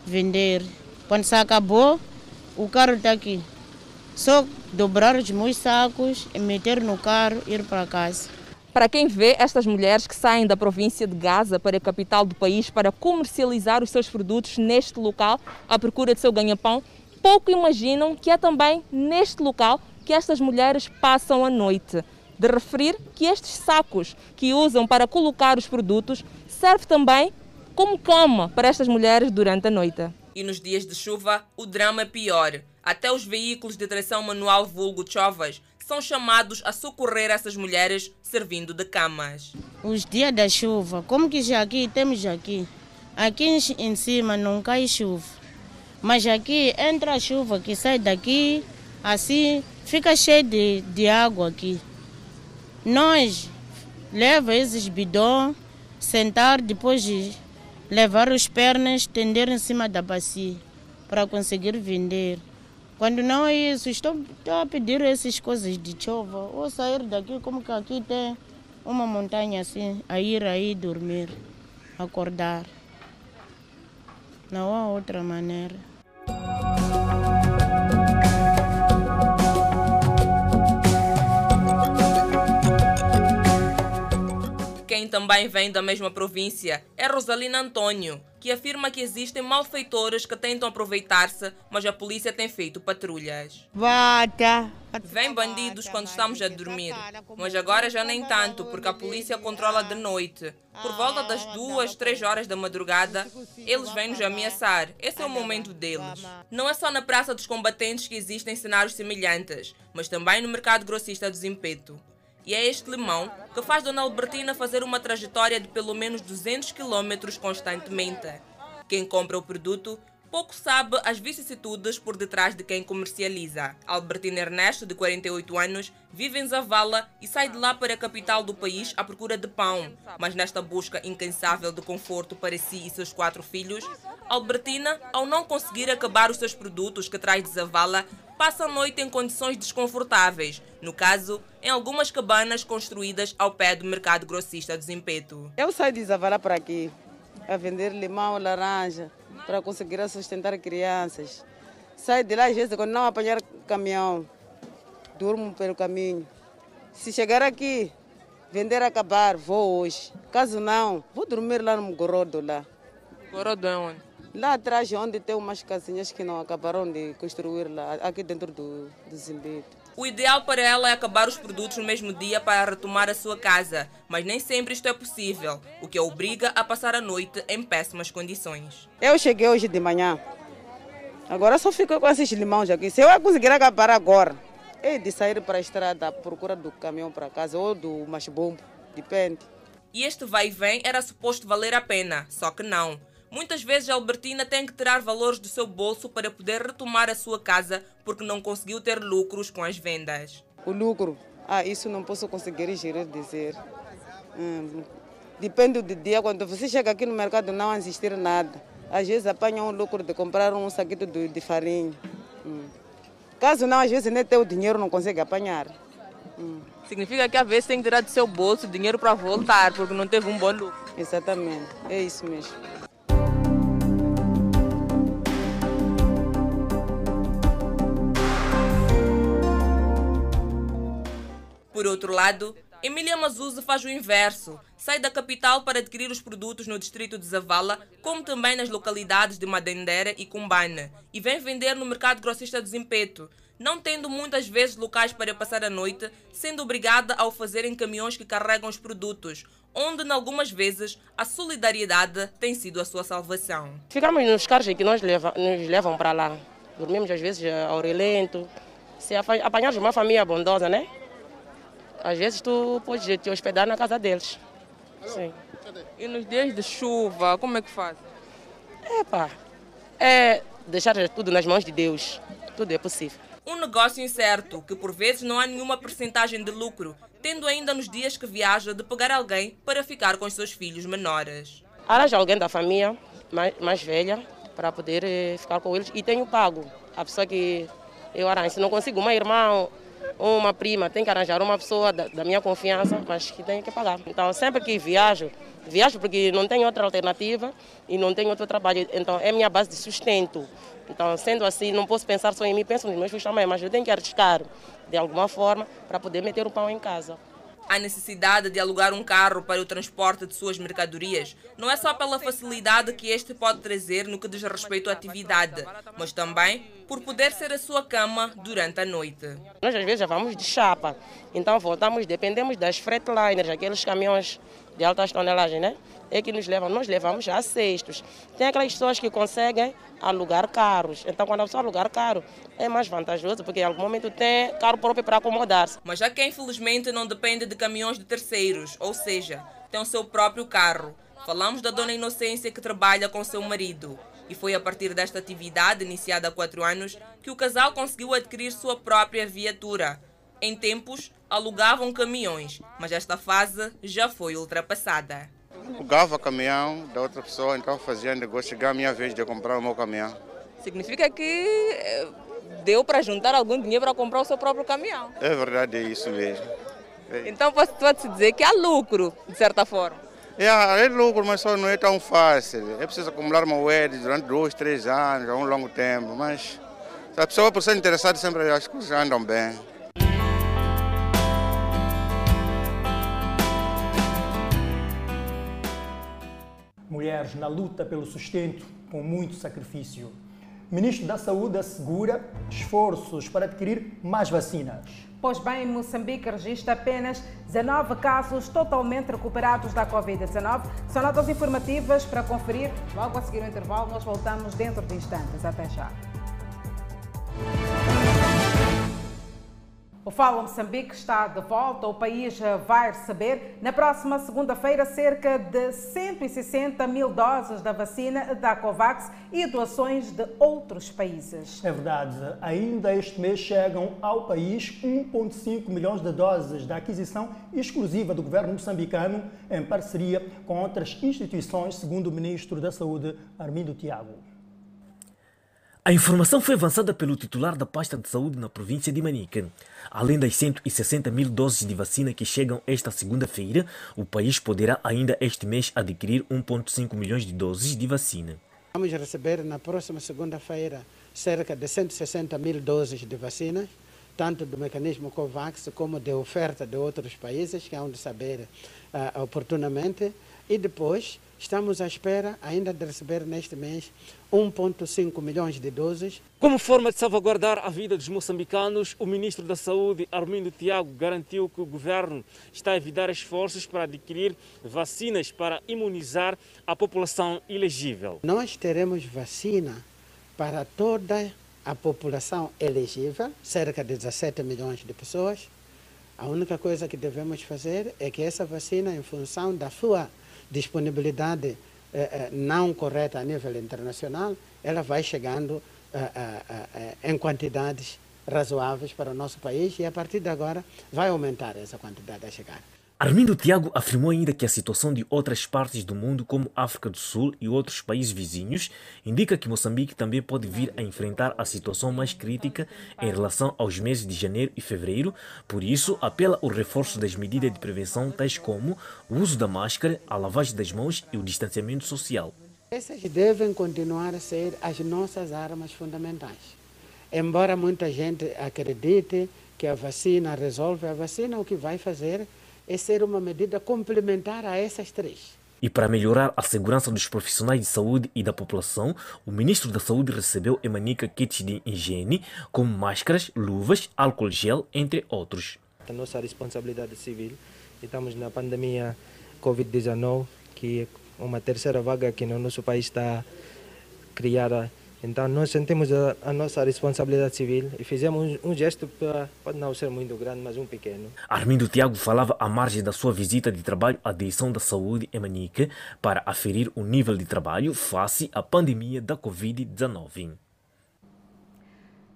vender. Quando se acabou, o carro está aqui. Só dobrar os meus sacos, meter no carro e ir para casa. Para quem vê estas mulheres que saem da província de Gaza para a capital do país para comercializar os seus produtos neste local à procura de seu ganha-pão, pouco imaginam que é também neste local que estas mulheres passam a noite. De referir que estes sacos que usam para colocar os produtos servem também como cama para estas mulheres durante a noite. E nos dias de chuva, o drama é pior. Até os veículos de tração manual vulgo chovas são chamados a socorrer essas mulheres servindo de camas. Os dias da chuva, como que já aqui temos aqui, aqui em cima não cai chuva, mas aqui entra a chuva que sai daqui, assim fica cheio de, de água aqui. Nós leva esses bidões, sentar depois de levar as pernas, estender em cima da bacia para conseguir vender. Quando não é isso, estou, estou a pedir essas coisas de chuva. Ou sair daqui, como que aqui tem uma montanha assim, a ir aí dormir, acordar. Não há outra maneira. Bye. Quem também vem da mesma província é Rosalina Antônio, que afirma que existem malfeitores que tentam aproveitar-se, mas a polícia tem feito patrulhas. Bata. Vem bandidos quando estamos a dormir, mas agora já nem tanto, porque a polícia controla de noite. Por volta das duas, três horas da madrugada, eles vêm nos ameaçar. Esse é o momento deles. Não é só na Praça dos Combatentes que existem cenários semelhantes, mas também no mercado grossista do Zimpeto. E é este limão que faz Dona Albertina fazer uma trajetória de pelo menos 200 km constantemente. Quem compra o produto pouco sabe as vicissitudes por detrás de quem comercializa. Albertina Ernesto, de 48 anos, vive em Zavala e sai de lá para a capital do país à procura de pão. Mas nesta busca incansável de conforto para si e seus quatro filhos, Albertina, ao não conseguir acabar os seus produtos que traz de Zavala, passa a noite em condições desconfortáveis, no caso, em algumas cabanas construídas ao pé do mercado grossista do Zimpeto. Eu saio de Zavala para aqui, a vender limão, laranja, para conseguir sustentar crianças. Saio de lá, às vezes, quando não apanhar caminhão, durmo pelo caminho. Se chegar aqui, vender acabar, vou hoje. Caso não, vou dormir lá no Gorodo lá. Gorodo é onde? Lá atrás, onde tem umas casinhas que não acabaram de construir lá, aqui dentro do, do Zimbeto. O ideal para ela é acabar os produtos no mesmo dia para retomar a sua casa, mas nem sempre isto é possível, o que a obriga a passar a noite em péssimas condições. Eu cheguei hoje de manhã, agora só fico com esses limões aqui. Se eu conseguir acabar agora, é de sair para a estrada à procura do caminhão para casa ou do machibombo Depende. E este vai e vem era suposto valer a pena, só que não. Muitas vezes a Albertina tem que tirar valores do seu bolso para poder retomar a sua casa porque não conseguiu ter lucros com as vendas. O lucro, ah, isso não posso conseguir gerir dizer. Hum, depende do dia, quando você chega aqui no mercado não existir nada. Às vezes apanha um lucro de comprar um saquito de, de farinha. Hum. Caso não, às vezes nem ter o dinheiro não consegue apanhar. Hum. Significa que às vezes tem que tirar do seu bolso dinheiro para voltar, porque não teve um bom lucro. Exatamente, é isso mesmo. Por outro lado, Emília Mazuza faz o inverso. Sai da capital para adquirir os produtos no distrito de Zavala, como também nas localidades de Madendera e Cumbane, e vem vender no mercado grossista de Zimpeto, não tendo muitas vezes locais para passar a noite, sendo obrigada ao fazer em caminhões que carregam os produtos, onde, em algumas vezes, a solidariedade tem sido a sua salvação. Ficamos nos carros que nos levam, nos levam para lá. Dormimos às vezes ao relento. Se apanharmos uma família bondosa, né? Às vezes tu pode te hospedar na casa deles. Sim. E nos dias de chuva, como é que faz? Epa, é deixar tudo nas mãos de Deus. Tudo é possível. Um negócio incerto, que por vezes não há nenhuma percentagem de lucro, tendo ainda nos dias que viaja de pegar alguém para ficar com os seus filhos menores. Arranja alguém da família mais, mais velha para poder eh, ficar com eles e tenho pago. A pessoa que eu arranjo. Se não consigo uma irmã uma prima, tem que arranjar uma pessoa da, da, minha confiança, mas que tem que pagar. Então, sempre que viajo, viajo porque não tenho outra alternativa e não tenho outro trabalho. Então, é minha base de sustento. Então, sendo assim, não posso pensar só em mim, penso nos meus filhos também, mas eu tenho que arriscar de alguma forma para poder meter o pão em casa. A necessidade de alugar um carro para o transporte de suas mercadorias não é só pela facilidade que este pode trazer no que diz respeito à atividade, mas também por poder ser a sua cama durante a noite. Nós às vezes já vamos de chapa, então voltamos, dependemos das freightliners, aqueles caminhões de altas tonelagens, né? É que nos levam, nós levamos a cestos. Tem aquelas pessoas que conseguem alugar carros. Então, quando a pessoa alugar carro, é mais vantajoso, porque em algum momento tem carro próprio para acomodar-se. Mas já quem infelizmente não depende de caminhões de terceiros, ou seja, tem o seu próprio carro. Falamos da dona Inocência que trabalha com seu marido. E foi a partir desta atividade, iniciada há quatro anos, que o casal conseguiu adquirir sua própria viatura. Em tempos, alugavam caminhões, mas esta fase já foi ultrapassada. Alugava caminhão da outra pessoa, então fazia negócio, chegava a minha vez de comprar o meu caminhão. Significa que eh, deu para juntar algum dinheiro para comprar o seu próprio caminhão. É verdade, é isso mesmo. É. Então pode-se dizer que há lucro, de certa forma. É, é lucro, mas só não é tão fácil. É preciso acumular moedas durante dois, três anos, um longo tempo. Mas se a pessoa por ser interessada, sempre as coisas andam bem. Mulheres na luta pelo sustento com muito sacrifício. O Ministro da Saúde assegura esforços para adquirir mais vacinas. Pois bem, Moçambique registra apenas 19 casos totalmente recuperados da Covid-19. São notas informativas para conferir. Logo a seguir o intervalo, nós voltamos dentro de instantes. Até já. O Fala Moçambique está de volta. O país vai receber na próxima segunda-feira cerca de 160 mil doses da vacina da Covax e doações de outros países. É verdade. Ainda este mês chegam ao país 1,5 milhões de doses da aquisição exclusiva do governo moçambicano em parceria com outras instituições, segundo o ministro da Saúde, Armindo Tiago. A informação foi avançada pelo titular da pasta de saúde na província de Manica. Além das 160 mil doses de vacina que chegam esta segunda-feira, o país poderá ainda este mês adquirir 1,5 milhões de doses de vacina. Vamos receber na próxima segunda-feira cerca de 160 mil doses de vacina, tanto do mecanismo COVAX como de oferta de outros países, que hão de saber uh, oportunamente. E depois Estamos à espera ainda de receber neste mês 1,5 milhões de doses. Como forma de salvaguardar a vida dos moçambicanos, o ministro da Saúde, Armindo Tiago, garantiu que o governo está a evitar esforços para adquirir vacinas para imunizar a população elegível. Nós teremos vacina para toda a população elegível, cerca de 17 milhões de pessoas, A única coisa que devemos fazer é que essa vacina, em função da sua disponibilidade eh, eh, não correta a nível internacional, ela vai chegando eh, em quantidades razoáveis para o nosso país e a partir de agora vai aumentar essa quantidade a chegar. Armindo Tiago afirmou ainda que a situação de outras partes do mundo, como África do Sul e outros países vizinhos, indica que Moçambique também pode vir a enfrentar a situação mais crítica em relação aos meses de janeiro e fevereiro. Por isso, apela ao reforço das medidas de prevenção, tais como o uso da máscara, a lavagem das mãos e o distanciamento social. Essas devem continuar a ser as nossas armas fundamentais. Embora muita gente acredite que a vacina resolve, a vacina o que vai fazer é ser uma medida complementar a essas três. E para melhorar a segurança dos profissionais de saúde e da população, o ministro da Saúde recebeu Emanica kits de higiene, como máscaras, luvas, álcool gel, entre outros. A nossa responsabilidade civil, estamos na pandemia Covid-19, que é uma terceira vaga que no nosso país está criada então nós sentimos a, a, nossa responsabilidade civil e fizemos um, um gesto para, pode não ser muito grande, mas um pequeno. Armindo Tiago falava à margem da sua visita de trabalho à Direção da Saúde em Manique para aferir o nível de trabalho face à pandemia da Covid-19.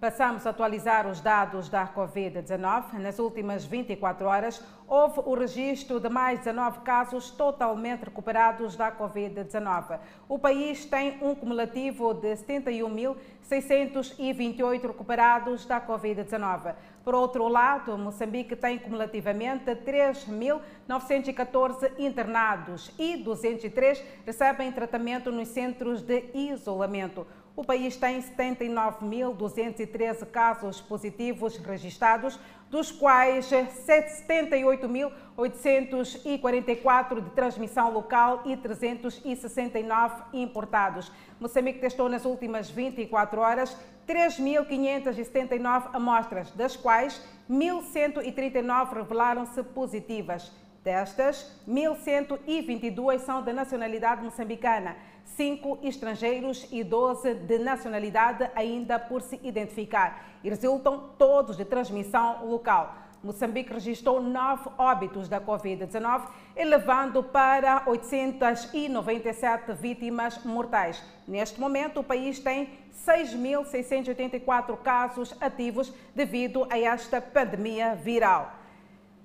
Passamos a atualizar os dados da Covid-19. Nas últimas 24 horas, houve o registro de mais 19 casos totalmente recuperados da Covid-19. O país tem um cumulativo de 71.628 recuperados da Covid-19. Por outro lado, Moçambique tem cumulativamente 3.914 internados e 203 recebem tratamento nos centros de isolamento. O país tem 79.213 casos positivos registrados, dos quais 78.844 de transmissão local e 369 importados. Moçambique testou nas últimas 24 horas 3.579 amostras, das quais 1.139 revelaram-se positivas. Destas, 1.122 são da nacionalidade moçambicana cinco estrangeiros e 12 de nacionalidade ainda por se identificar e resultam todos de transmissão local. Moçambique registrou nove óbitos da Covid-19, elevando para 897 vítimas mortais. Neste momento, o país tem 6.684 casos ativos devido a esta pandemia viral.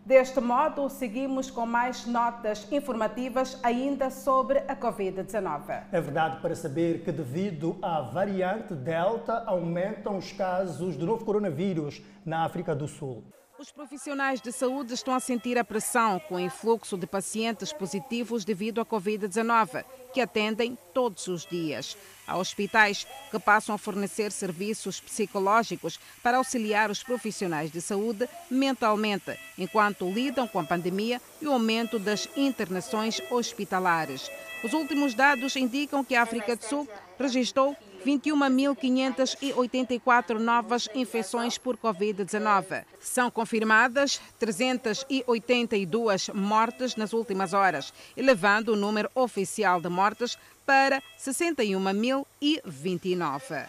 Deste modo, seguimos com mais notas informativas ainda sobre a Covid-19. É verdade para saber que, devido à variante Delta, aumentam os casos do novo coronavírus na África do Sul. Os profissionais de saúde estão a sentir a pressão com o influxo de pacientes positivos devido à Covid-19, que atendem todos os dias. Há hospitais que passam a fornecer serviços psicológicos para auxiliar os profissionais de saúde mentalmente, enquanto lidam com a pandemia e o aumento das internações hospitalares. Os últimos dados indicam que a África do Sul registrou 21.584 novas infecções por Covid-19. São confirmadas 382 mortes nas últimas horas, elevando o número oficial de mortes para 61.029.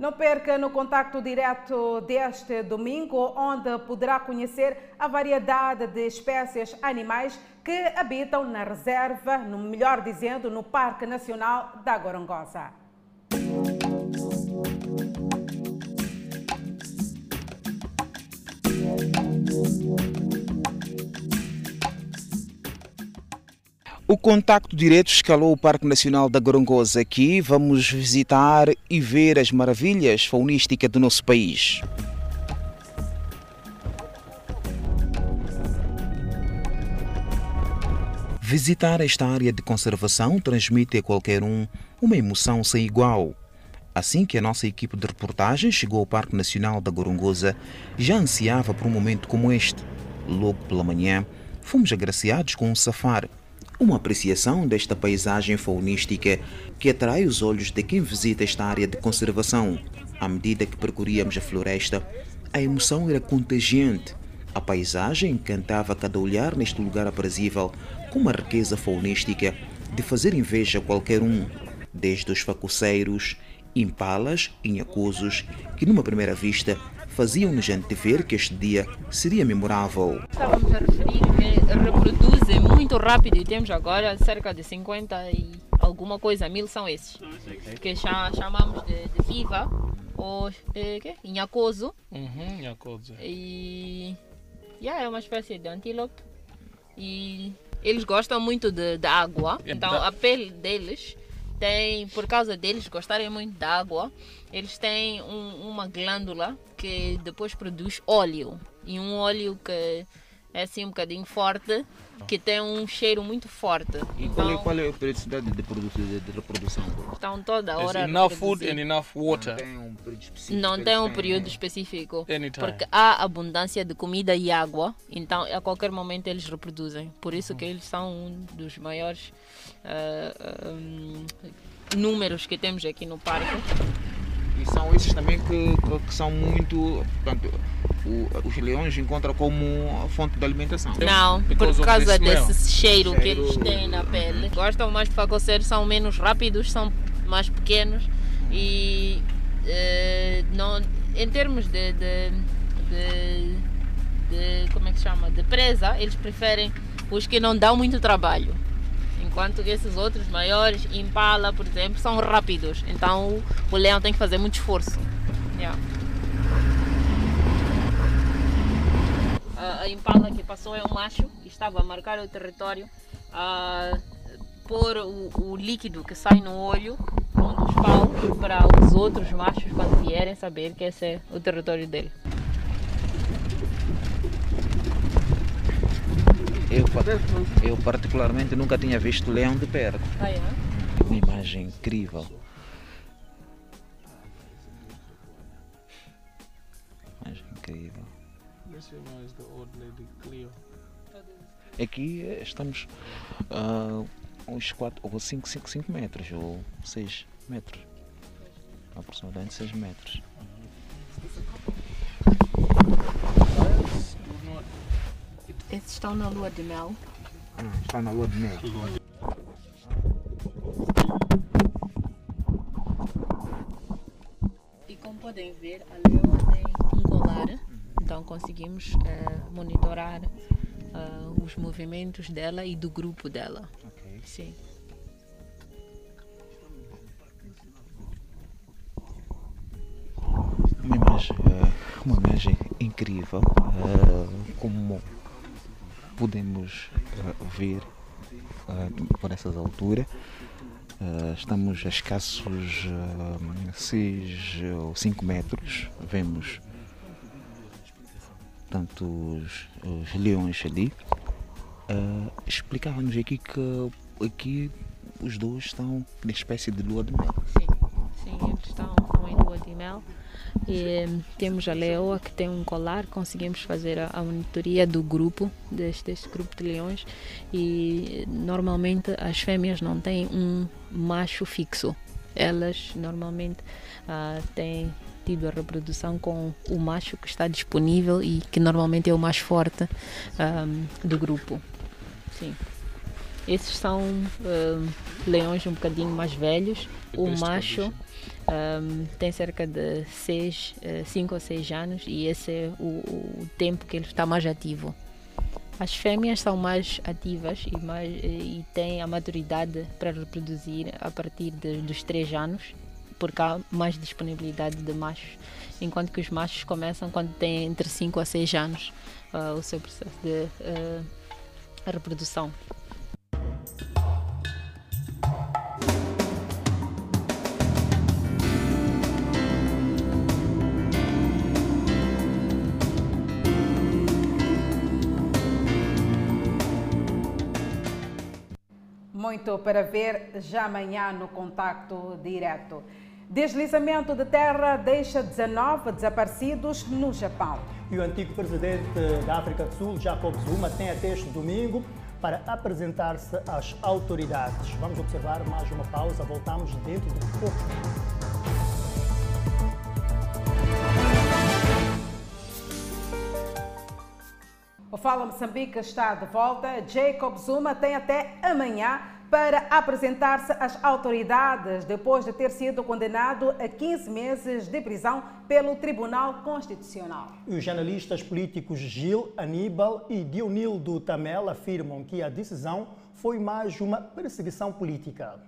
Não perca no contacto direto deste domingo, onde poderá conhecer a variedade de espécies animais que habitam na reserva, no melhor dizendo, no Parque Nacional da Gorongosa. O contacto direto escalou o Parque Nacional da Gorongosa. Aqui vamos visitar e ver as maravilhas faunísticas do nosso país. Visitar esta área de conservação transmite a qualquer um uma emoção sem igual. Assim que a nossa equipe de reportagem chegou ao Parque Nacional da Gorongosa, já ansiava por um momento como este. Logo pela manhã, fomos agraciados com um safari uma apreciação desta paisagem faunística que atrai os olhos de quem visita esta área de conservação. À medida que percorríamos a floresta, a emoção era contagiante. A paisagem encantava cada olhar neste lugar aprazível, com uma riqueza faunística de fazer inveja a qualquer um, desde os facuceiros, impalas e inhacusos, que numa primeira vista faziam-nos antever que este dia seria memorável. Estávamos a referir que reproduzem muito rápido e temos agora cerca de 50 e alguma coisa, mil são esses, que chamamos de, de viva ou é, que? Inhacoso. Uhum, inhacoso. E yeah, é uma espécie de antílope e eles gostam muito de, de água, então a pele deles tem, por causa deles gostarem muito de água, eles têm um, uma glândula que depois produz óleo. E um óleo que é assim um bocadinho forte, que tem um cheiro muito forte. E então, qual, é, qual é a periodicidade de, de, de reprodução? Estão toda hora. enough food and enough water. Não tem um período específico. Não tem um período específico. Anytime. Porque há abundância de comida e água, então a qualquer momento eles reproduzem. Por isso que eles são um dos maiores uh, um, números que temos aqui no parque. E são esses também que, que são muito. Portanto, o, os leões encontram como fonte de alimentação. Não, por causa desse cheiro, cheiro, que eles têm na pele. Gostam mais de facoceiro, são menos rápidos, são mais pequenos e eh, não, em termos de, de, de, de, como é que chama? De presa, eles preferem os que não dão muito trabalho. Enquanto que esses outros maiores, Impala, por exemplo, são rápidos. Então o leão tem que fazer muito esforço. Yeah. A, Impala que passou é um macho que estava a marcar o território, a pôr o, o líquido que sai no olho um dos paus para os outros machos quando vierem saber que esse é o território dele. Eu, eu particularmente nunca tinha visto leão de perto. Ah, é? Uma imagem incrível. Imagem incrível. Aqui eh, estamos uh, uns 4 ou 5, 5, 5 metros ou 6 metros. Aproximadamente 6 metros. Esses estão na lua de mel. Ah, estão na lua de mel. E como podem ver, a leoa tem um colar, então conseguimos uh, monitorar uh, os movimentos dela e do grupo dela. Okay. Sim. Uma imagem, eh, uma imagem incrível, uh, como podemos uh, ver por essas alturas. Uh, estamos a escassos 6 ou 5 metros. Vemos tanto os, os leões ali. Explicava-nos aqui que aqui os dois estão na espécie de lua de mel. Sim, sim eles estão em lua de mel. E, temos a leoa que tem um colar, conseguimos fazer a, a monitoria do grupo, deste, deste, grupo de leões, e normalmente as fêmeas não têm um macho fixo. Elas normalmente ah, têm tido a reprodução com o macho que está disponível e que normalmente é o mais forte ah, do grupo. Sim. Esses são leões um bocadinho mais velhos. O macho um, tem cerca de 6, 5 uh, ou 6 anos e esse é o, o, tempo que ele está mais ativo. As fêmeas são mais ativas e, mais, e têm a maturidade para reproduzir a partir de, dos 3 anos, porque há mais disponibilidade de machos, enquanto que os machos começam quando têm entre 5 a 6 anos uh, o seu processo de uh, reprodução. Muito para ver já amanhã no contacto direto. Deslizamento de terra deixa 19 desaparecidos no Japão. E o antigo presidente da África do Sul, Jacob Zuma, tem até este domingo para apresentar-se às autoridades. Vamos observar mais uma pausa, voltamos dentro de pouco. O Fala Moçambique está de volta. Jacob Zuma tem até amanhã para apresentar-se às autoridades depois de ter sido condenado a 15 meses de prisão pelo Tribunal Constitucional. Os jornalistas políticos Gil Aníbal e Dionildo Tamel afirmam que a decisão foi mais uma perseguição política.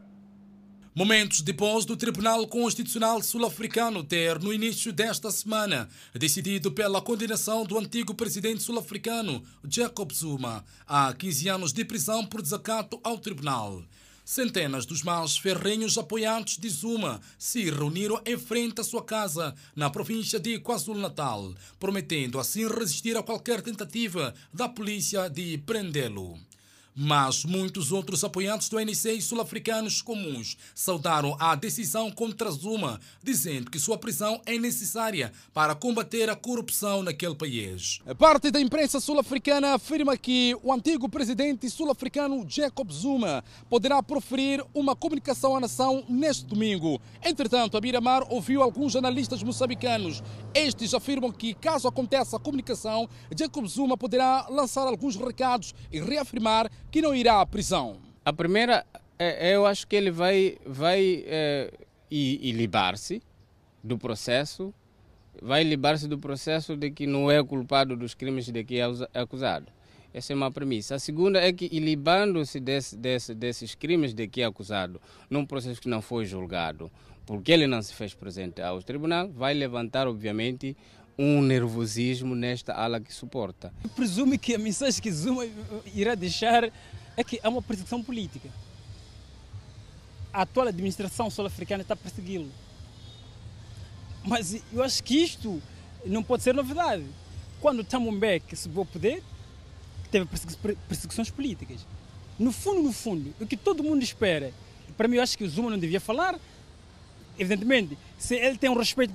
Momentos depois do Tribunal Constitucional Sul-Africano ter, no início desta semana, decidido pela condenação do antigo presidente sul-africano Jacob Zuma a 15 anos de prisão por desacato ao tribunal. Centenas dos mais ferrenhos apoiantes de Zuma se reuniram em frente à sua casa na província de KwaZulu-Natal, prometendo assim resistir a qualquer tentativa da polícia de prendê-lo. Mas muitos outros apoiantes do ANC sul-africanos comuns saudaram a decisão contra Zuma, dizendo que sua prisão é necessária para combater a corrupção naquele país. Parte da imprensa sul-africana afirma que o antigo presidente sul-africano Jacob Zuma poderá proferir uma comunicação à nação neste domingo. Entretanto, a Miramar ouviu alguns jornalistas moçambicanos. Estes afirmam que, caso aconteça a comunicação, Jacob Zuma poderá lançar alguns recados e reafirmar que não irá à prisão? A primeira, é, eu acho que ele vai, vai é, libar-se do processo, vai libar-se do processo de que não é culpado dos crimes de que é acusado. Essa é uma premissa. A segunda é que, libando-se desse, desse, desses crimes de que é acusado, num processo que não foi julgado, porque ele não se fez presente ao tribunal, vai levantar, obviamente, um nervosismo nesta ala que suporta. Presume que a mensagem que Zuma irá deixar é que há uma perseguição política. A atual administração sul-africana está persegui-lo. Mas eu acho que isto não pode ser novidade. Quando Thabo Mbeki subiu ao poder, teve perseguições políticas. No fundo, no fundo, o que todo mundo espera, para mim eu acho que o Zuma não devia falar, evidentemente, se ele tem um respeito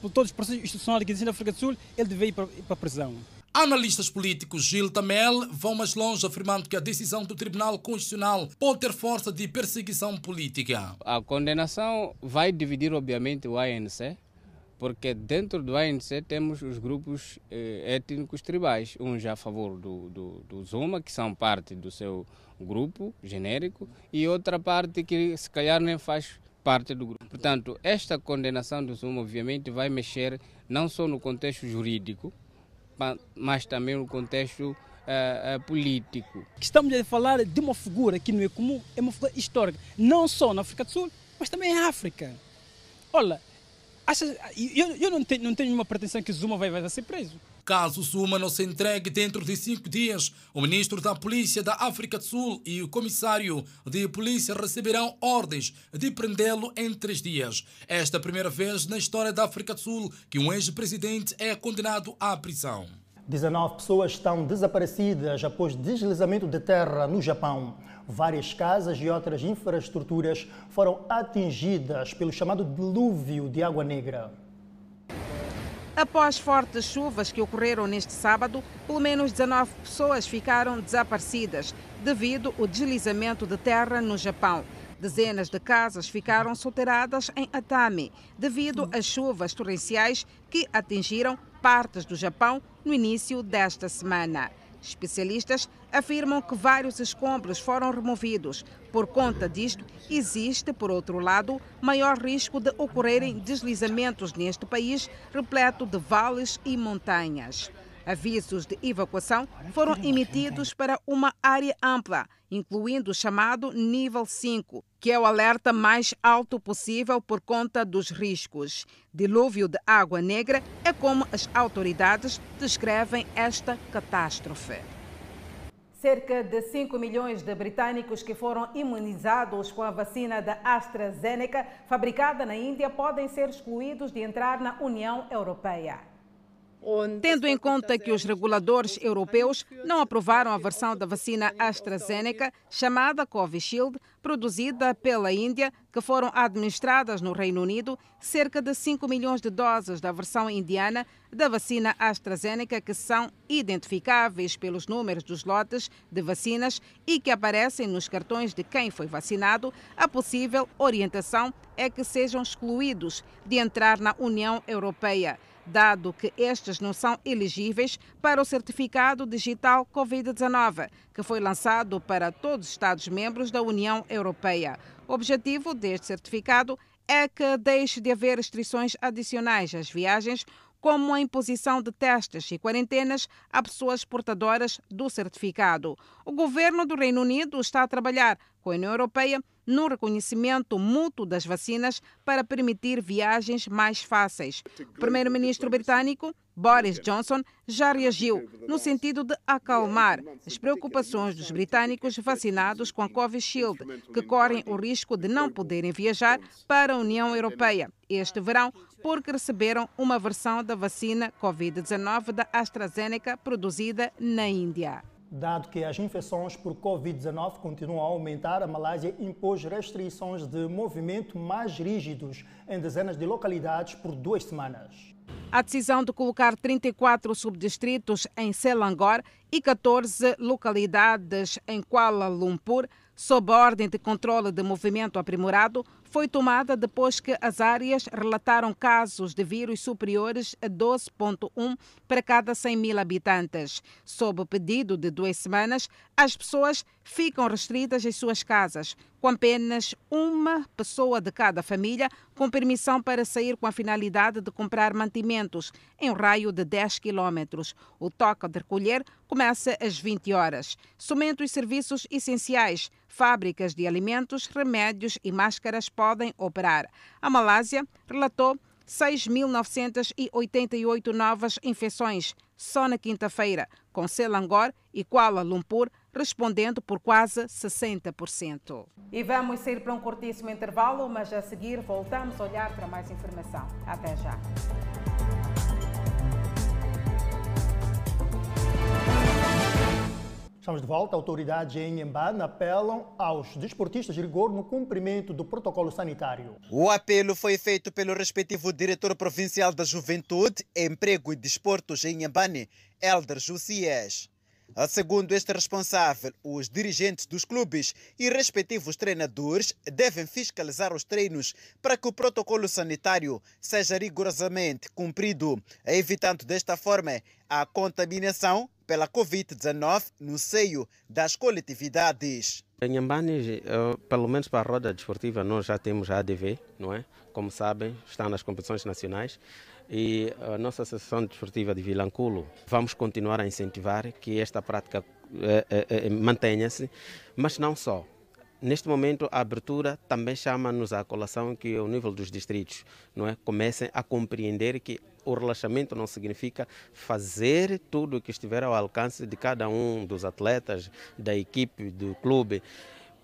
por todos os processos institucionais que existem na África do Sul, ele deve ir para, para a prisão. Analistas políticos Gil Tamel vão mais longe afirmando que a decisão do Tribunal Constitucional pode ter força de perseguição política. A condenação vai dividir, obviamente, o ANC, porque dentro do ANC temos os grupos eh, étnicos tribais, uns a favor do, do, do Zuma, que são parte do seu grupo genérico, e outra parte que se calhar nem faz parte do grupo. Portanto, esta condenação do Zuma, obviamente, vai mexer não só no contexto jurídico, mas também no contexto uh, uh, político. Estamos a falar de uma figura que não é comum, é uma figura histórica, não só na África do Sul, mas também em África. Olha, eu, eu não, tenho, não tenho nenhuma pretensão que Zuma vai, vai ser preso. Caso Zuma não se entregue dentro de cinco dias, o ministro da Polícia da África do Sul e o comissário de polícia receberão ordens de prendê-lo em três dias. Esta é a primeira vez na história da África do Sul que um ex-presidente é condenado à prisão. 19 pessoas estão desaparecidas após deslizamento de terra no Japão. Várias casas e outras infraestruturas foram atingidas pelo chamado dilúvio de água negra. Após fortes chuvas que ocorreram neste sábado, pelo menos 19 pessoas ficaram desaparecidas devido ao deslizamento de terra no Japão. Dezenas de casas ficaram soterradas em Atami devido às chuvas torrenciais que atingiram partes do Japão no início desta semana. Especialistas afirmam que vários escombros foram removidos. Por conta disto, existe, por outro lado, maior risco de ocorrerem deslizamentos neste país repleto de vales e montanhas. Avisos de evacuação foram emitidos para uma área ampla, incluindo o chamado nível 5, que é o alerta mais alto possível por conta dos riscos. Dilúvio de água negra é como as autoridades descrevem esta catástrofe. Cerca de 5 milhões de britânicos que foram imunizados com a vacina da AstraZeneca, fabricada na Índia, podem ser excluídos de entrar na União Europeia. Tendo em conta que os reguladores europeus não aprovaram a versão da vacina AstraZeneca, chamada Covishield, produzida pela Índia, que foram administradas no Reino Unido, cerca de 5 milhões de doses da versão indiana da vacina AstraZeneca que são identificáveis pelos números dos lotes de vacinas e que aparecem nos cartões de quem foi vacinado, a possível orientação é que sejam excluídos de entrar na União Europeia. Dado que estes não são elegíveis para o certificado digital Covid-19, que foi lançado para todos os Estados-membros da União Europeia. O objetivo deste certificado é que deixe de haver restrições adicionais às viagens como a imposição de testes e quarentenas a pessoas portadoras do certificado. O governo do Reino Unido está a trabalhar com a União Europeia no reconhecimento mútuo das vacinas para permitir viagens mais fáceis. O primeiro-ministro britânico, Boris Johnson, já reagiu no sentido de acalmar as preocupações dos britânicos vacinados com a Covishield, que correm o risco de não poderem viajar para a União Europeia este verão porque receberam uma versão da vacina Covid-19 da AstraZeneca produzida na Índia. Dado que as infecções por Covid-19 continuam a aumentar, a Malásia impôs restrições de movimento mais rígidos em dezenas de localidades por duas semanas. A decisão de colocar 34 subdistritos em Selangor e 14 localidades em Kuala Lumpur, sob a ordem de controle de movimento aprimorado, foi tomada depois que as áreas relataram casos de vírus superiores a 12,1 para cada 100 mil habitantes. Sob pedido de duas semanas, as pessoas ficam restritas em suas casas, com apenas uma pessoa de cada família com permissão para sair com a finalidade de comprar mantimentos em um raio de 10 quilômetros. O toque de recolher começa às 20 horas. Somente os serviços essenciais, fábricas de alimentos, remédios e máscaras podem operar. A Malásia relatou 6.988 novas infecções só na quinta-feira, com Selangor e Kuala Lumpur respondendo por quase 60%. E vamos sair para um curtíssimo intervalo, mas a seguir voltamos a olhar para mais informação. Até já. Estamos de volta. Autoridades em Inhambane apelam aos desportistas de rigor no cumprimento do protocolo sanitário. O apelo foi feito pelo respectivo diretor provincial da Juventude, Emprego e Desportos em Inhambane, Elder Jussias. Segundo este responsável, os dirigentes dos clubes e respectivos treinadores devem fiscalizar os treinos para que o protocolo sanitário seja rigorosamente cumprido, evitando desta forma a contaminação pela Covid-19 no seio das coletividades. Em Ambani, pelo menos para a roda desportiva, nós já temos a ADV, não é? Como sabem, está nas competições nacionais e a nossa Associação Desportiva de Vilanculo vamos continuar a incentivar que esta prática eh, eh, mantenha-se, mas não só. Neste momento, a abertura também chama-nos à colação que, ao nível dos distritos, não é, comecem a compreender que o relaxamento não significa fazer tudo o que estiver ao alcance de cada um dos atletas, da equipe, do clube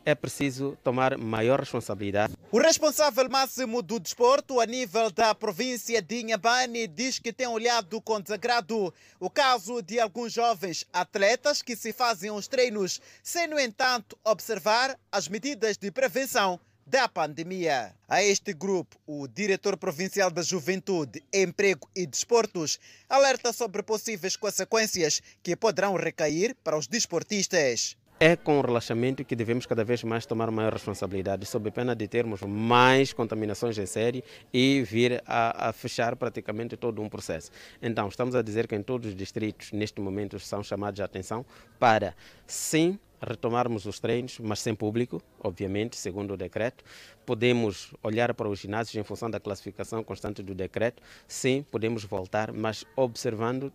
é preciso tomar maior responsabilidade. O responsável máximo do desporto a nível da província de Inhambane diz que tem olhado com desagrado o caso de alguns jovens atletas que se fazem os treinos sem, no entanto, observar as medidas de prevenção da pandemia. A este grupo, o diretor provincial da Juventude, Emprego e Desportos alerta sobre possíveis consequências que poderão recair para os desportistas. É com o relaxamento que devemos cada vez mais tomar maior responsabilidade, sob pena de termos mais contaminações em série e vir a, a, fechar praticamente todo um processo. Então, estamos a dizer que em todos os distritos, neste momento, são chamados a atenção para, sim, retomarmos os treinos, mas sem público, obviamente, segundo o decreto. Podemos olhar para os ginásios em função da classificação constante do decreto. Sim, podemos voltar, mas observando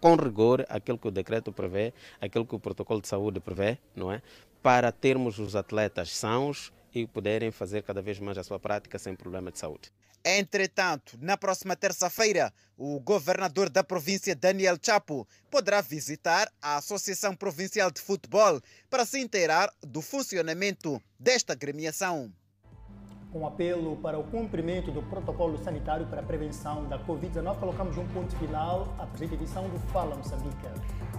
com rigor aquilo que o decreto prevê, aquilo que o protocolo de saúde prevê, não é? Para termos os atletas sãos e poderem fazer cada vez mais a sua prática sem problema de saúde. Entretanto, na próxima terça-feira, o governador da província, Daniel Chapo, poderá visitar a Associação Provincial de Futebol para se inteirar do funcionamento desta gremiação com apelo para o cumprimento do protocolo sanitário para a prevenção da Covid-19, colocamos um ponto final à presente edição do Fala Moçambique.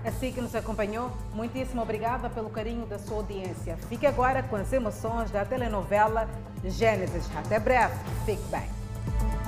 Assim que nos acompanhou, muitíssimo obrigada pelo carinho da sua audiência. Fique agora com as emoções da telenovela Gênesis. Até breve. Fique bem.